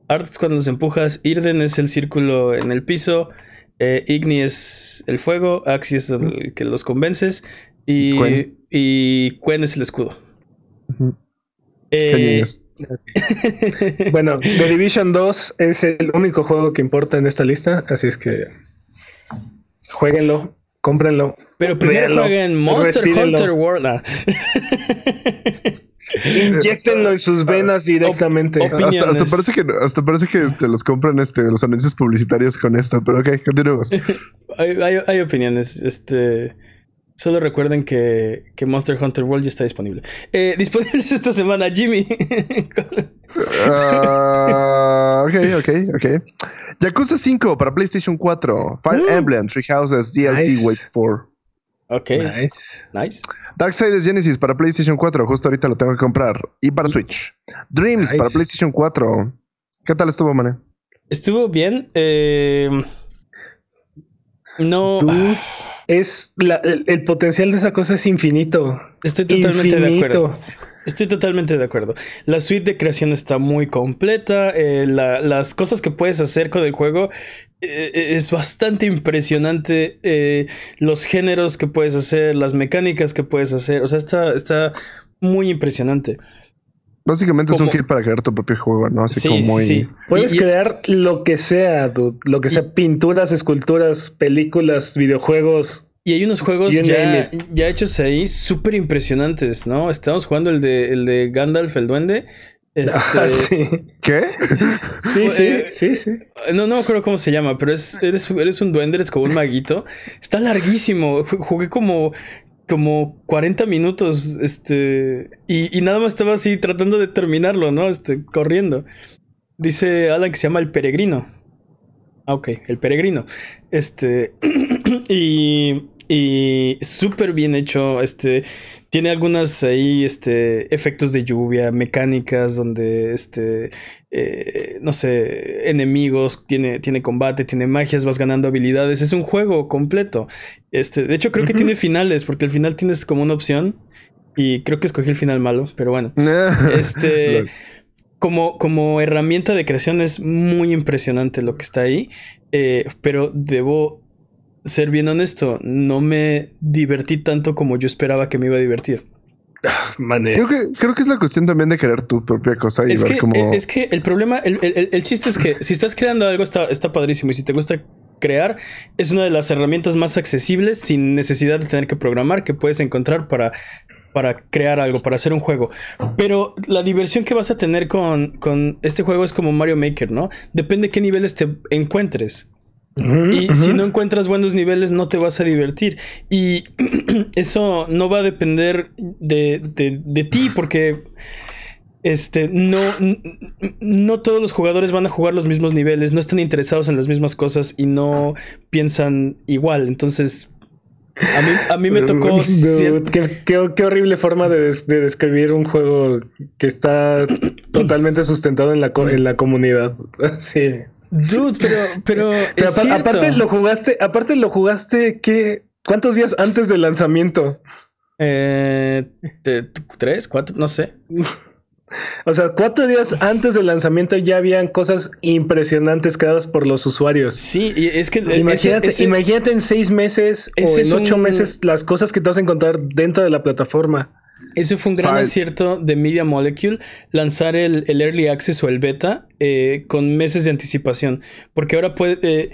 Art es cuando los empujas. Irden es el círculo en el piso. Eh, Igni es el fuego. Axi es el que los convences. Y, y Quen es el escudo. Eh, bueno, The Division 2 es el único juego que importa en esta lista, así es que jueguenlo, cómprenlo. Pero primero jueguen Monster Hunter World. Inyectenlo en sus venas directamente. hasta, parece que, hasta parece que este, los compran este, los anuncios publicitarios con esto, pero ok, continuemos. hay, hay, hay opiniones. Este. Solo recuerden que, Monster Hunter World ya está disponible. Eh, disponibles esta semana, Jimmy. Ah, ok, ok, ok. Yakuza 5 para PlayStation 4. Fire uh. Emblem, Three Houses, DLC, Wait for. Ok. Nice. Nice. Darksiders Genesis para PlayStation 4. Justo ahorita lo tengo que comprar. Y para Switch. Dreams para PlayStation 4. ¿Qué tal estuvo, Mane? Estuvo bien. Eh, no es el, potencial de esa cosa es infinito. Estoy totalmente de acuerdo. Estoy totalmente de acuerdo. La suite de creación está muy completa. Eh, las cosas que puedes hacer con el juego eh, es bastante impresionante. Eh, los géneros que puedes hacer, las mecánicas que puedes hacer. O sea, está, está muy impresionante. Básicamente es un kit para crear tu propio juego, ¿no? Así como muy... Sí. Puedes crear lo que sea, Lo que sea, pinturas, esculturas, películas, videojuegos. Y hay unos juegos ya, ya, hechos ahí súper impresionantes, ¿no? Estamos jugando el de, el de Gandalf, el duende. Este... Ah, sí. ¿Qué? Sí, sí, eh, sí, sí. No, no me acuerdo cómo se llama, pero es, eres, eres un duende, eres como un maguito. Está larguísimo. Jugué como como 40 minutos, este, y, nada más estaba así tratando de terminarlo, ¿no? Este, corriendo. Dice Alan que se llama El Peregrino. Ah, ok, El Peregrino. Este, y, y súper bien hecho, este, tiene algunas ahí, este, efectos de lluvia, mecánicas donde, este, eh, no sé, enemigos, tiene, tiene combate, tiene magias, vas ganando habilidades. Es un juego completo. Este, de hecho, creo que tiene finales, porque al final tienes como una opción. Y creo que escogí el final malo, pero bueno. este. como, como herramienta de creación es muy impresionante lo que está ahí. Eh, pero debo ser bien honesto, no me divertí tanto como yo esperaba que me iba a divertir. Creo que, creo que es la cuestión también de querer tu propia cosa y es ver que, cómo... Eh, es que el problema, el, el, el, chiste es que si estás creando algo está, está padrísimo y si te gusta crear, es una de las herramientas más accesibles sin necesidad de tener que programar que puedes encontrar para, para crear algo, para hacer un juego. Pero la diversión que vas a tener con, con este juego es como Mario Maker, ¿no? Depende de qué niveles te encuentres y si no encuentras buenos niveles, no te vas a divertir. Y eso no va a depender de, de, ti, porque este, no, no todos los jugadores van a jugar los mismos niveles, no están interesados en las mismas cosas y no piensan igual. Entonces, a mí, a mí me tocó. qué, qué, horrible forma de, de, describir un juego que está totalmente sustentado en la, en la comunidad. sí. Dude, pero, pero, aparte lo jugaste, aparte lo jugaste, ¿qué? ¿Cuántos días antes del lanzamiento? Eh, tres, cuatro, no sé. O sea, cuatro días antes del lanzamiento ya habían cosas impresionantes creadas por los usuarios. Sí, y es que imagínate, imagínate en seis meses o en ocho meses las cosas que te vas a encontrar dentro de la plataforma. Ese fue un gran acierto de Media Molecule, lanzar el, Early Access o el beta eh, con meses de anticipación. Porque ahora puede. Eh,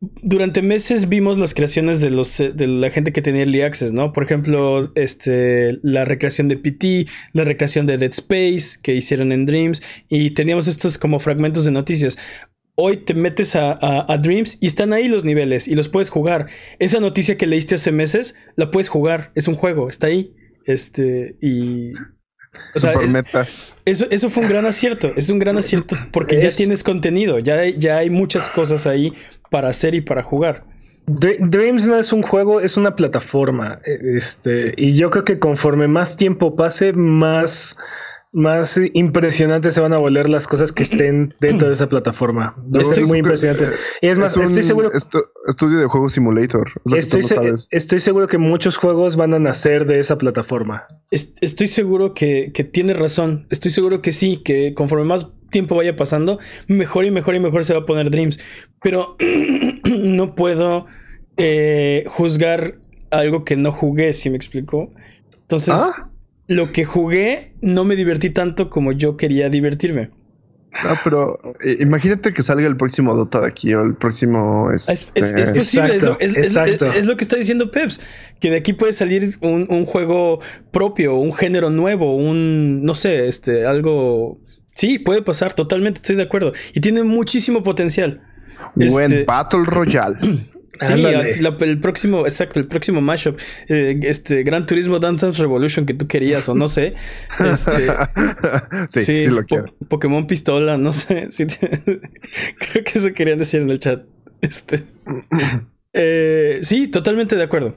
durante meses vimos las creaciones de los eh, de la gente que tenía Early Access, ¿no? Por ejemplo, este, la recreación de PT, la recreación de Dead Space que hicieron en Dreams. Y teníamos estos como fragmentos de noticias hoy te metes a, a, Dreams y están ahí los niveles y los puedes jugar. Esa noticia que leíste hace meses, la puedes jugar, es un juego, está ahí. Este, y. O sea, eso, eso fue un gran acierto. Es un gran acierto porque ya tienes contenido, ya, ya hay muchas cosas ahí para hacer y para jugar. Dreams no es un juego, es una plataforma. Este, y yo creo que conforme más tiempo pase, más más impresionantes se van a volver las cosas que estén dentro de esa plataforma. Es muy impresionante. Y es más, estoy seguro. estudio de juego simulator. Estoy, seguro que muchos juegos van a nacer de esa plataforma. Estoy seguro que, tiene razón. Estoy seguro que sí, que conforme más tiempo vaya pasando, mejor y mejor y mejor se va a poner Dreams. Pero no puedo eh, juzgar algo que no jugué, si me explico. Entonces. ¿Ah? Lo que jugué no me divertí tanto como yo quería divertirme. No, pero eh, imagínate que salga el próximo Dota de aquí o el próximo. Este... Es, posible, es lo, que está diciendo Peps, que de aquí puede salir un, juego propio, un género nuevo, un. No sé, este, algo. Sí, puede pasar, totalmente estoy de acuerdo. Y tiene muchísimo potencial. Buen este Battle Royale. Sí, el próximo, exacto, el próximo mashup, eh, este Gran Turismo Dance Revolution que tú querías o no sé. Este, sí, sí, lo quiero. Pokémon Pistola, no sé. creo que eso querían decir en el chat. Este, eh, sí, totalmente de acuerdo.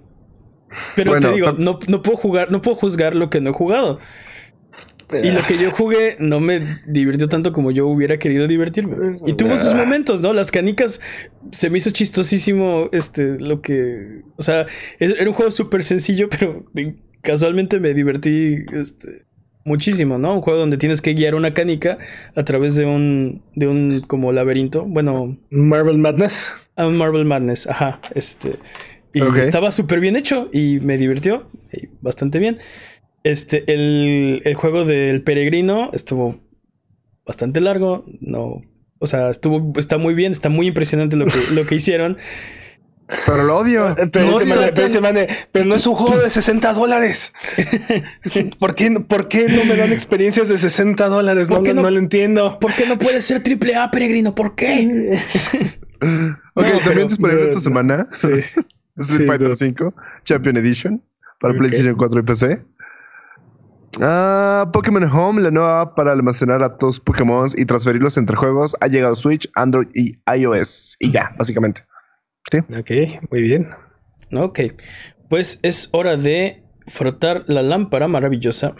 Pero te digo, no, no puedo jugar, no puedo juzgar lo que no he jugado. Y lo que yo jugué no me divirtió tanto como yo hubiera querido divertirme. Y tuvo sus momentos, ¿no? Las canicas se me hizo chistosísimo este lo que, o sea, era un juego súper sencillo, pero casualmente me divertí este muchísimo, ¿no? Un juego donde tienes que guiar una canica a través de un, de un como laberinto. Bueno. Marvel Madness. A un Marvel Madness, ajá. Este. Y estaba súper bien hecho y me divirtió bastante bien. Este, el, el juego del peregrino estuvo bastante largo. No. O sea, estuvo, está muy bien, está muy impresionante lo que, lo que hicieron. Pero lo odio. Pero, no, pero, no es un juego de 60 dólares. ¿Por qué, ¿Por qué, no me dan experiencias de 60 dólares? No, no, lo entiendo. ¿Por qué no puede ser triple A, peregrino? ¿Por qué? ok, también disponible esta semana. Sí. Street Fighter 5 Champion Edition para PlayStation 4 y PC. Ah, Pokémon Home, la nueva para almacenar a todos Pokémon y transferirlos entre juegos, ha llegado a Switch, Android y iOS. Y ya, básicamente. Ok, muy bien. Ok, pues es hora de frotar la lámpara maravillosa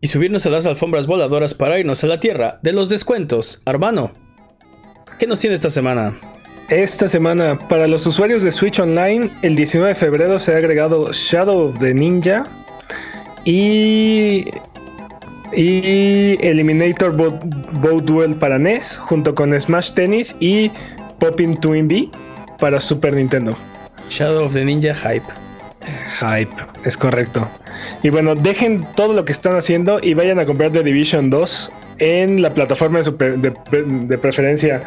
y subirnos a las alfombras voladoras para irnos a la tierra de los descuentos. Arbano, ¿qué nos tiene esta semana? Esta semana, para los usuarios de Switch Online, el 19 de febrero se ha agregado Shadow of the Ninja y, y Eliminator Boat Duel para NES, junto con Smash Tennis y Popping Twin B para Super Nintendo. Shadow of the Ninja Hype. Hype, es correcto. Y bueno, dejen todo lo que están haciendo y vayan a comprar The Division 2 en la plataforma de, preferencia.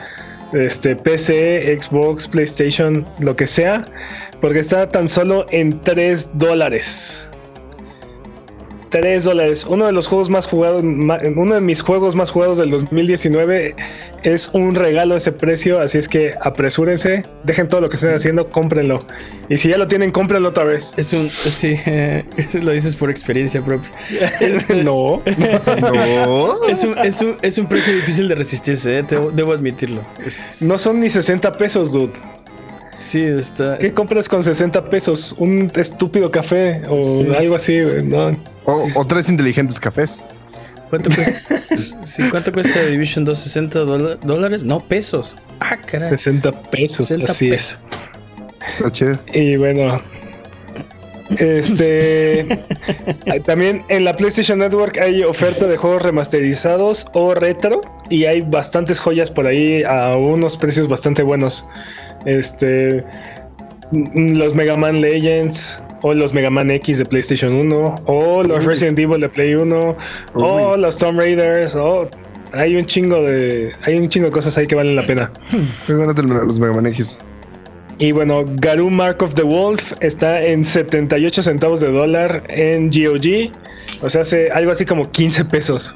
Este, PC, Xbox, PlayStation, lo que sea, porque está tan solo en 3 dólares. 3 dólares. Uno de los juegos más jugados, uno de mis juegos más jugados del 2019 es un regalo a ese precio, así es que apresúrense, dejen todo lo que estén haciendo, cómprenlo. Y si ya lo tienen, cómprenlo otra vez. Es un, sí, lo dices por experiencia propia. no, no. Es un, es, un, es un precio difícil de resistirse, eh, debo, admitirlo. No son ni 60 pesos, dude. Sí, está. ¿Qué compras con 60 pesos? ¿Un estúpido café o algo así? O, tres inteligentes cafés. ¿Cuánto cuesta? ¿Cuánto cuesta Division 2? ¿60 dólares? No, pesos. Ah, caray. 60 pesos. 60 así pesos. es. Está chido. Y bueno. Este también en la PlayStation Network hay oferta de juegos remasterizados o retro y hay bastantes joyas por ahí a unos precios bastante buenos. Este, los Mega Man Legends, o los Mega Man X de PlayStation 1, o los Resident Evil de Play 1, o los Tomb Raiders, o hay un chingo de hay un chingo de cosas ahí que valen la pena. los Mega Man X. Y bueno, Garou Mark of the Wolf está en 78 centavos de dólar en GOG. O sea, hace algo así como 15 pesos.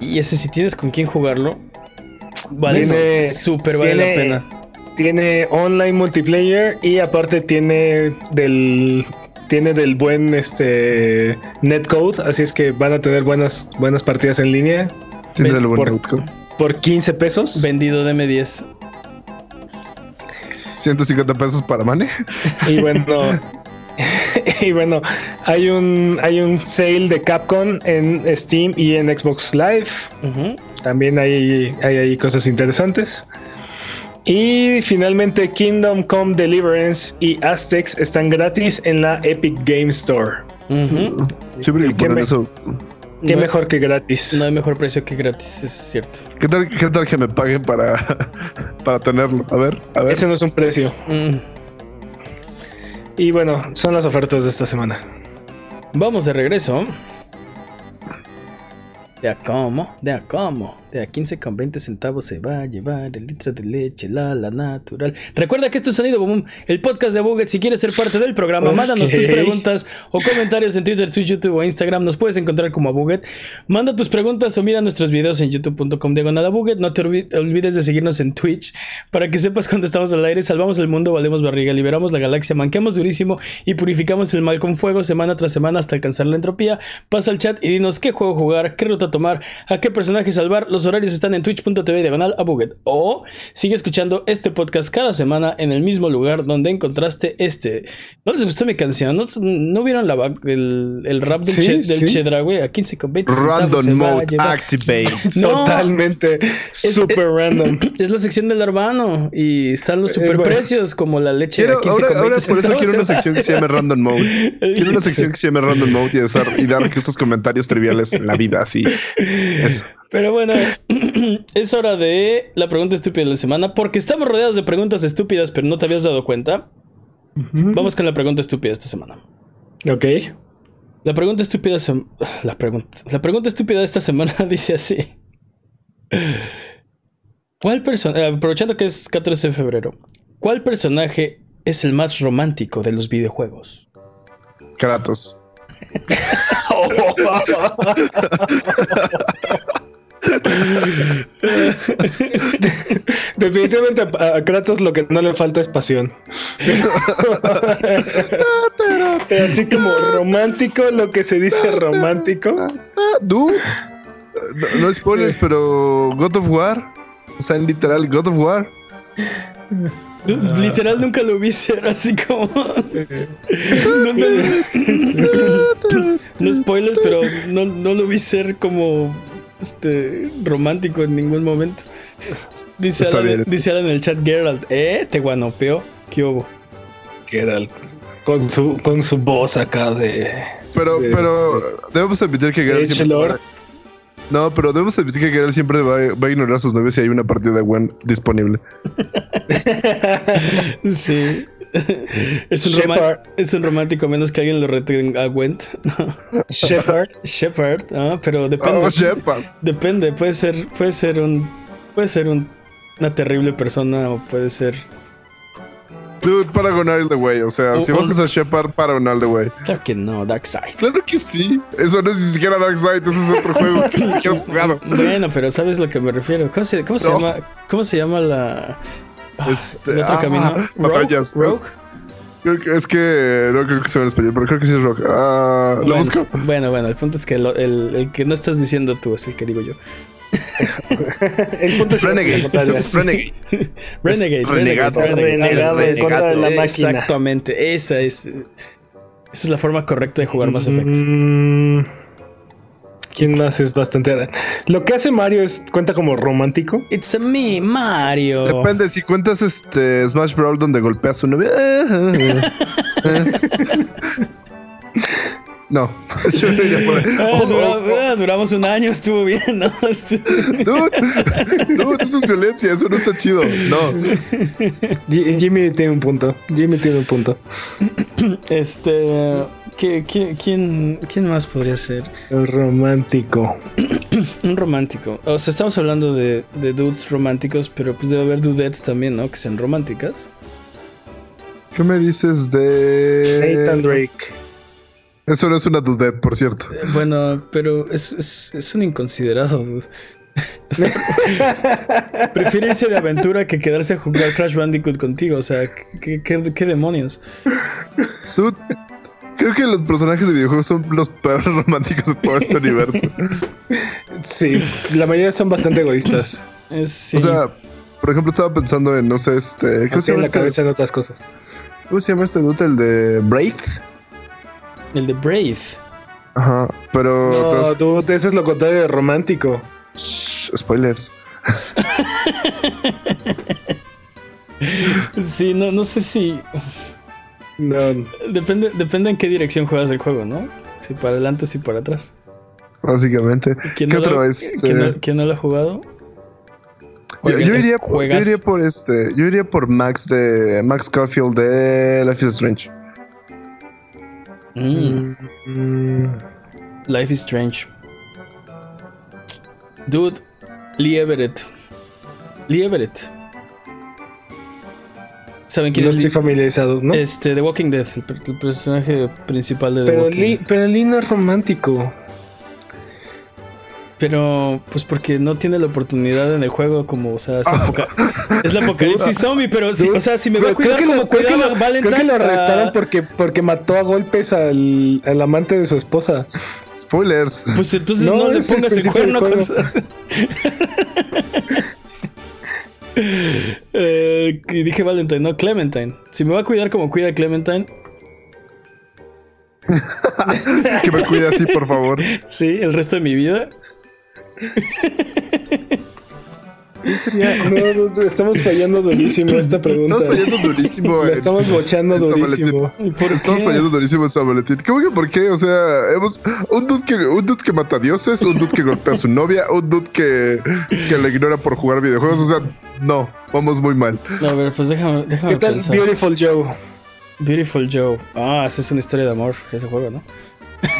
Y ese si tienes con quién jugarlo, vale súper vale la pena tiene online multiplayer y aparte tiene del tiene del buen este netcode, así es que van a tener buenas buenas partidas en línea. Tiene del buen por, por 15 pesos. Vendido de M10. 150 pesos para Mane. Y bueno, y bueno, hay un hay un sale de Capcom en Steam y en Xbox Live. También hay, hay, hay cosas interesantes. Y finalmente Kingdom Come Deliverance y Aztecs están gratis en la Epic Game Store. ¿Qué, mejor que gratis? No hay mejor precio que gratis, es cierto. ¿Qué tal, qué tal que me paguen para, para tenerlo? A ver, a ver. Ese no es un precio. Mm. Y bueno, son las ofertas de esta semana. Vamos de regreso. De a cómo, de a cómo. De a 15 con 20 centavos se va a llevar el litro de leche, la, la natural. Recuerda que esto es Sonido Boom, el podcast de Buget. Si quieres ser parte del programa, mándanos tus preguntas o comentarios en Twitter, Twitch, YouTube o Instagram. Nos puedes encontrar como a Buget. Manda tus preguntas o mira nuestros videos en youtube.com diagonal Buget. No te olvides de seguirnos en Twitch para que sepas cuando estamos al aire. Salvamos el mundo, valemos barriga, liberamos la galaxia, manqueamos durísimo y purificamos el mal con fuego semana tras semana hasta alcanzar la entropía. Pasa al chat y dinos qué juego jugar, qué ruta a tomar, a qué personaje salvar. Los horarios están en twitch.tv diagonal a Buget. O sigue escuchando este podcast cada semana en el mismo lugar donde encontraste este. ¿No les gustó mi canción? ¿No, vieron la, el, rap del, Chedra, güey? A 15 con 20 Random mode activate. Totalmente. super random. Es la sección del urbano y están los eh, super precios como la leche. Quiero, ahora, por eso quiero una sección que se llame Random Mode. Quiero una sección que se llame Random Mode y, dar estos comentarios triviales en la vida, así. Pero bueno, es hora de la pregunta estúpida de la semana, porque estamos rodeados de preguntas estúpidas, pero no te habías dado cuenta. Vamos con la pregunta estúpida esta semana. Ok. La pregunta estúpida la pregunta la pregunta estúpida de esta semana dice así. ¿Cuál persona aprovechando que es 14 de febrero, cuál personaje es el más romántico de los videojuegos? Kratos. Definitivamente a Kratos lo que no le falta es pasión. así como romántico, lo que se dice romántico. No, no spoilers, pero God of War. O sea, literal, God of War. Literal nunca lo vi ser así como. no, spoilers, pero no, no, lo vi ser como este romántico en ningún momento. Dice Alan, dice en el chat Geralt, ¿eh? Te guanopeó. ¿Qué hubo? Geralt. Con su, con su voz acá de. Pero, pero debemos admitir que Geralt siempre. No, pero debemos admitir que Geralt siempre va, a ignorar a sus novios si hay una partida de Gwen disponible. sí. Es un, es un, romántico menos que alguien lo rete a Gwent. Shepard. Shepard, ah, pero depende. Oh, depende, puede ser, puede ser un, puede ser un, una terrible persona o puede ser Dude, Paragon the Way. O sea, si vas a Shepard, Paragon the Way. Claro que no, Darkseid. Claro que sí. Eso no es ni siquiera Darkseid, eso es otro juego que ni siquiera has jugado. Bueno, pero ¿sabes a lo que me refiero? ¿Cómo se, cómo se llama? ¿Cómo se llama la. Ah, este, el otro ah, camino? Batallas. Rogue. Creo que es que no creo que sea en español, pero creo que sí es rock. Ah, bueno, ¿Lo busco? Bueno, bueno, el punto es que el, el, que no estás diciendo tú es el que digo yo. el punto es Renegade. Renegade. Renegade. Renegado. Renegado en contra de la máquina. Exactamente. Esa es. Esa es la forma correcta de jugar Mass Effect. Mm, ¿Quién más es bastante... Lo que hace Mario es cuenta como romántico. It's a me, Mario. Depende, si cuentas este Smash Brawl donde golpeas a su novia. No, yo no iría por ahí. Ah, oh, ah, duramos un año, estuvo bien, ¿no? dude, dude, eso es violencia, eso no está chido. No. Jimmy tiene un punto. Jimmy tiene un punto. Este. quién, quién, más podría ser? Un romántico. un romántico. O sea, estamos hablando de, de dudes románticos, pero pues debe haber dudettes también, ¿no? Que sean románticas. ¿Qué me dices de. Nathan Drake. Eso no es una dude, por cierto. Eh, bueno, pero es, es, un inconsiderado. Prefiere irse de aventura que quedarse a jugar Crash Bandicoot contigo. O sea, ¿qué, qué, demonios? Tú, creo que los personajes de videojuegos son los peores románticos de todo este universo. Sí, la mayoría son bastante egoístas. O sea, por ejemplo, estaba pensando en, no sé, este. ¿Qué se llama? la este? cabeza en otras cosas. ¿Cómo se llama este dude? El de Brave. El de Brave. Ajá, pero. No, tú, eso es lo contrario de romántico. spoilers. sí, no, no sé si. No. Depende, depende en qué dirección juegas el juego, ¿no? Si para adelante o si para atrás. Básicamente. ¿Qué otro es? ¿quién, no, lo ha jugado? Yo, iría, yo, iría, por este. Yo iría por Max de Max Caulfield de Life is Strange. Mm. Life is Strange. Dude, Lee Everett. Lee Everett. ¿Saben quién no es? estoy familiarizado, ¿no? Este, The Walking Dead, el, personaje principal de The pero Walking Lee, Pero Lee no es romántico. Pero, pues porque no tiene la oportunidad en el juego, como, o sea, es la, es la apocalipsis zombie, pero, sí, o sea, si me va a cuidar como cuidaba lo, Valentine. Creo que lo arrestaron porque, porque mató a golpes al, al, amante de su esposa. Spoilers. Pues entonces no, no le pongas el, el cuerno con. eh, dije Valentine, no, Clementine. Si me va a cuidar como cuida Clementine, que me cuide así, por favor. Sí, el resto de mi vida. ¿Qué sería? No, no, estamos fallando durísimo esta pregunta. Estamos fallando durísimo. La estamos bochando durísimo. Estamos fallando durísimo en San Valentín. ¿Cómo que por qué? O sea, hemos un dude que, un dude que mata dioses, un dude que golpea a su novia, un dude que, que le ignora por jugar videojuegos. O sea, no, vamos muy mal. A ver, pues déjame, déjame ¿Qué tal pensar. Beautiful Joe? Beautiful Joe. Ah, esa es una historia de amor, ese juego, ¿no?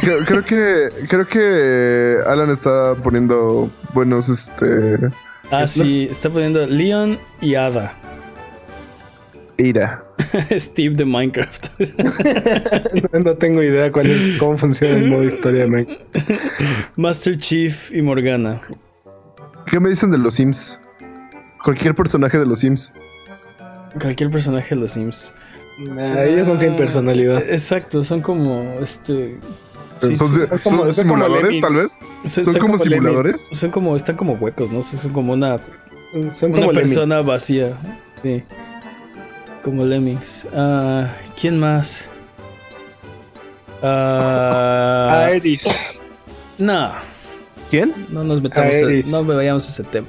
Creo, creo, que creo que Alan está poniendo buenos este Ah, sí, está poniendo Leon y Ada. Ira. Steve de Minecraft. no tengo idea cuál es, cómo funciona el modo historia de Minecraft. Master Chief y Morgana. ¿Qué me dicen de los Sims? Cualquier personaje de los Sims. Cualquier personaje de los Sims. Nah, ellos son sin personalidad. Exacto, son como este. Sí, son, son, son, como, simuladores, tal vez. Son, como, como simuladores. Lemmings. Son como, están como huecos, ¿no? Son como una, son una como persona lemmings. vacía. Sí. Como Lemmings. Uh, ¿Quién más? Uh, Aeris. No. ¿Quién? No nos metamos, a, no me vayamos a ese tema.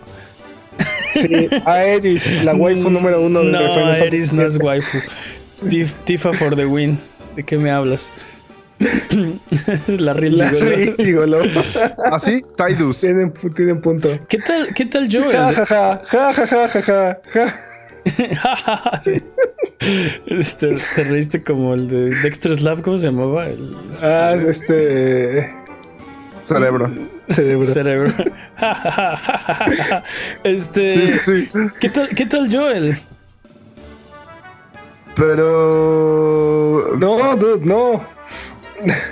Sí, Aeris, la waifu número uno de No, Aeris no es waifu. Tifa for the win. ¿De qué me hablas? la real la gigolo. Así, Tidus. Tienen, tienen punto. ¿Qué tal, qué tal Joel? Ja, ja, ja, ja, ja, ja, ja, ja. sí. este, te reíste como el de Dexter Slab, ¿cómo se llamaba? El, este... Ah, este. Cerebro. Cerebro. Cerebro. este. Sí, sí. ¿Qué tal, qué tal Joel? Pero. No, dude, no.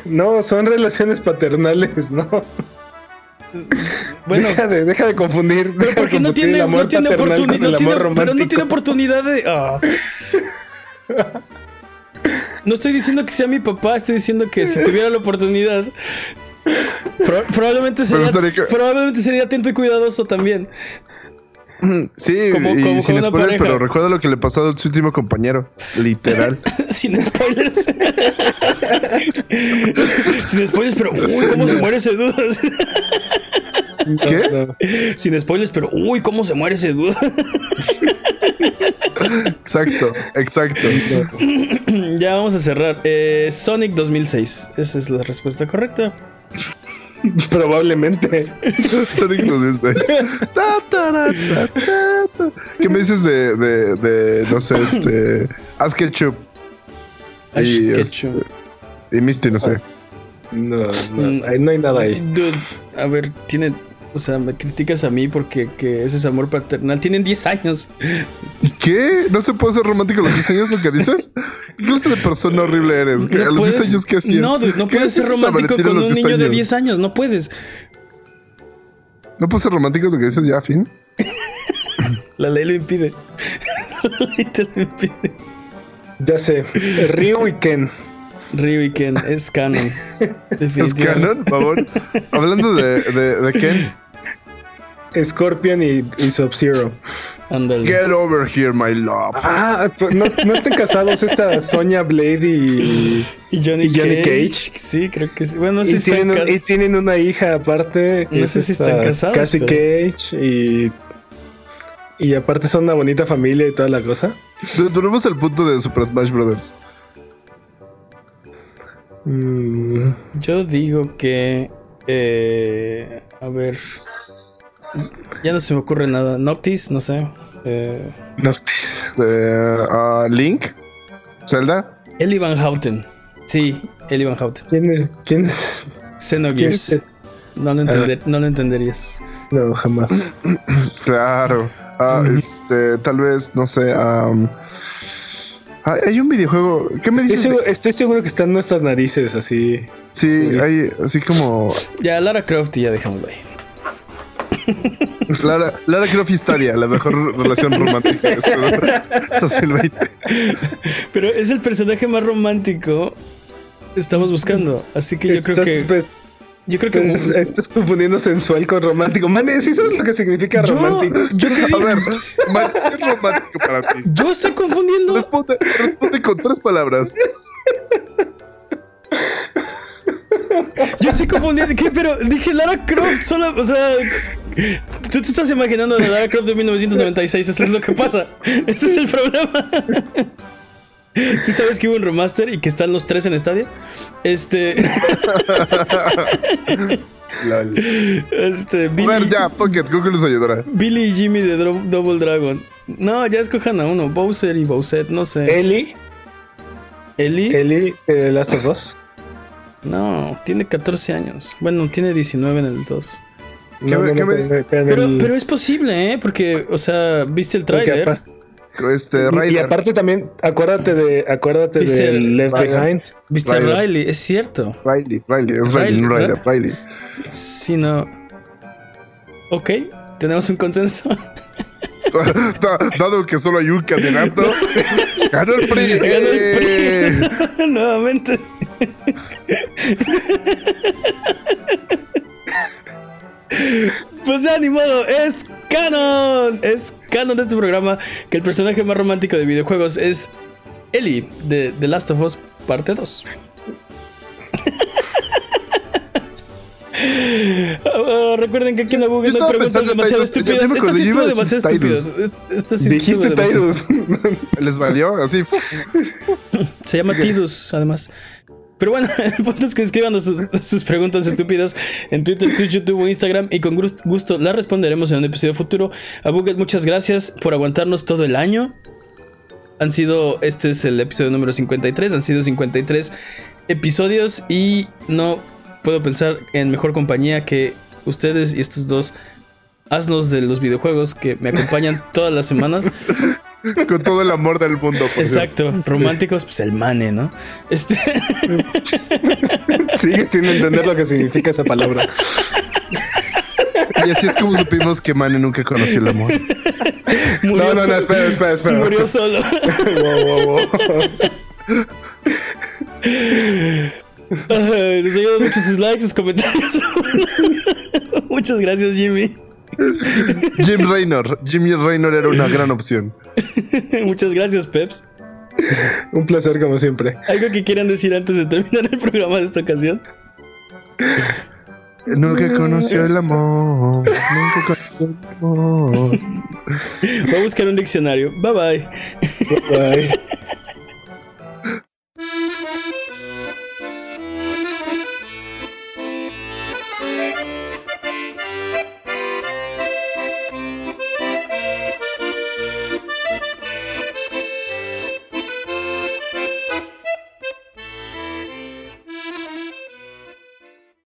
No, son relaciones paternales, no. Bueno, deja de, deja de confundir. Pero porque no tiene, no tiene oportunidad. No tiene, pero no tiene oportunidad de. Oh. No estoy diciendo que sea mi papá, estoy diciendo que si tuviera la oportunidad. Pro, probablemente, sería, que... probablemente sería atento y cuidadoso también. Sí, como, y como sin spoilers, pero recuerda lo que le pasó a su último compañero. Literal. sin spoilers. sin spoilers, pero uy, cómo se muere ese duda. ¿Qué? No. Sin spoilers, pero uy, cómo se muere ese duda. exacto, exacto. ya vamos a cerrar. Eh, Sonic 2006. Esa es la respuesta correcta. Probablemente. Sonic 2006. Ta, ta, ta, ¿Qué me dices de, de, de, no sé, este. Ash Ketchup? Ash y, Ketchup. Este, y Misty, no sé. No, no, no hay nada ahí. Dude, a ver, tiene. O sea, me criticas a mí porque que ese es amor paternal. Tienen 10 años. ¿Qué? ¿No se puede ser romántico a los 10 años lo que dices? ¿Qué clase de persona horrible eres? No a los puedes, 10 años qué hacías? No, no puedes ser romántico con un niño años? de 10 años. No puedes. ¿No puedes ser romántico lo que dices ya, fin? La ley lo impide. La ley te lo impide. Ya sé. Ryu y Ken. Ryu y Ken es canon. ¿Es canon, por favor? Hablando de, de, de Ken. Scorpion y, y Sub-Zero. Get over here, my love. Ah, no, no están casados esta Sonya Blade y, y Johnny, y Johnny Cage? Cage. Sí, creo que sí. Bueno, no sé y, si tienen, están y tienen una hija aparte. No sé si están casados. Cassie pero... Cage y. Y aparte son una bonita familia y toda la cosa. Tenemos el punto de Super Smash Brothers. Mm. Yo digo que. Eh, a ver. Ya no se me ocurre nada. Noctis, no sé. Eh... Noctis. Eh, uh, Link. Zelda. Eli Van Houten. Sí, Eli Van Houten. ¿Quién es? ¿Quién es? Xenogears. Es no, lo entender, ah. no lo entenderías. No, jamás. claro. Mm. Este, tal vez, no sé. Um, hay un videojuego. ¿Qué me estoy dices? Seguro, de... Estoy seguro que están nuestras narices así. Sí, hay así como. Ya, Lara Croft y ya dejémoslo ahí. Lara, Lara Croft y Stadia, la mejor relación romántica de este 2020. Pero es el personaje más romántico que estamos buscando. Así que yo creo que. Yo creo que. Estás confundiendo sensual con romántico. Manes, ¿sí sabes lo que significa romántico? Yo A ver, man, ¿qué es romántico para ti? Yo estoy confundiendo. Responde, responde con tres palabras. Yo estoy confundiendo. ¿Qué? Pero dije Lara Croft solo. O sea. Tú te estás imaginando la Lara Croft de 1996. Eso es lo que pasa. Ese es el problema. ¿Sí sabes que hubo un remaster y que están los tres en estadio? Este. Lol. Este. A Billy, ver, ya, fuck it, Google nos ayudará. Billy y Jimmy de Dro- Double Dragon. No, ya escojan a uno. Bowser y Bowsette, no sé. Eli, Eli. Eli, eh, Last of Us. No, tiene 14 años. Bueno, tiene 19 en el 2. ¿Qué me- qué me- pero- es posible, ¿eh? Porque, o sea, viste el tráiler. Este, y, aparte también, acuérdate de, acuérdate Dice de el- Left. Behind. Viste a Ryder. Riley, es cierto. Riley, Riley, es Riley, Riley. Riley. Sí, no. Ok, tenemos un consenso. Da- Dado que solo hay un candidato, ganó el PRI. Ganó el Eh, PRI. Nuevamente. Pues ya ni modo, es canon. Es canon de este programa que el personaje más romántico de videojuegos es Ellie de The Last of Us parte 2. Ah, recuerden que aquí en la Google no hay preguntas demasiado Tidus, estúpidas. Estas sí estuvo demasiado Tidus. estúpidas. Estas sí Dijiste Tyrus. ¿Les valió? Así. Se llama Tidus, además. Pero bueno, el punto es que escriban sus, sus preguntas estúpidas en Twitter, Twitch, YouTube o Instagram y con gust- gusto las responderemos en un episodio futuro. A Buget, muchas gracias por aguantarnos todo el año. Han sido, este es el episodio número 53, han sido 53 episodios y no puedo pensar en mejor compañía que ustedes y estos dos asnos de los videojuegos que me acompañan todas las semanas. Con todo el amor del mundo. por Exacto, románticos, pues el mane, ¿no? Este. Sigue sin entender lo que significa esa palabra. Y así es como supimos que Mane nunca conoció el amor. Murió No, no, no, espera, espera, espera. Murió solo. Wow, wow, wow. Ay, Les ayudan mucho sus likes, sus comentarios. Muchas gracias, Jimmy. Jim Raynor. Jimmy Raynor era una gran opción. Muchas gracias, Peps. Un placer como siempre. ¿Algo que quieran decir antes de terminar el programa de esta ocasión? Nunca conoció el amor. Nunca conoció el amor. Voy a buscar un diccionario. Bye bye. Bye.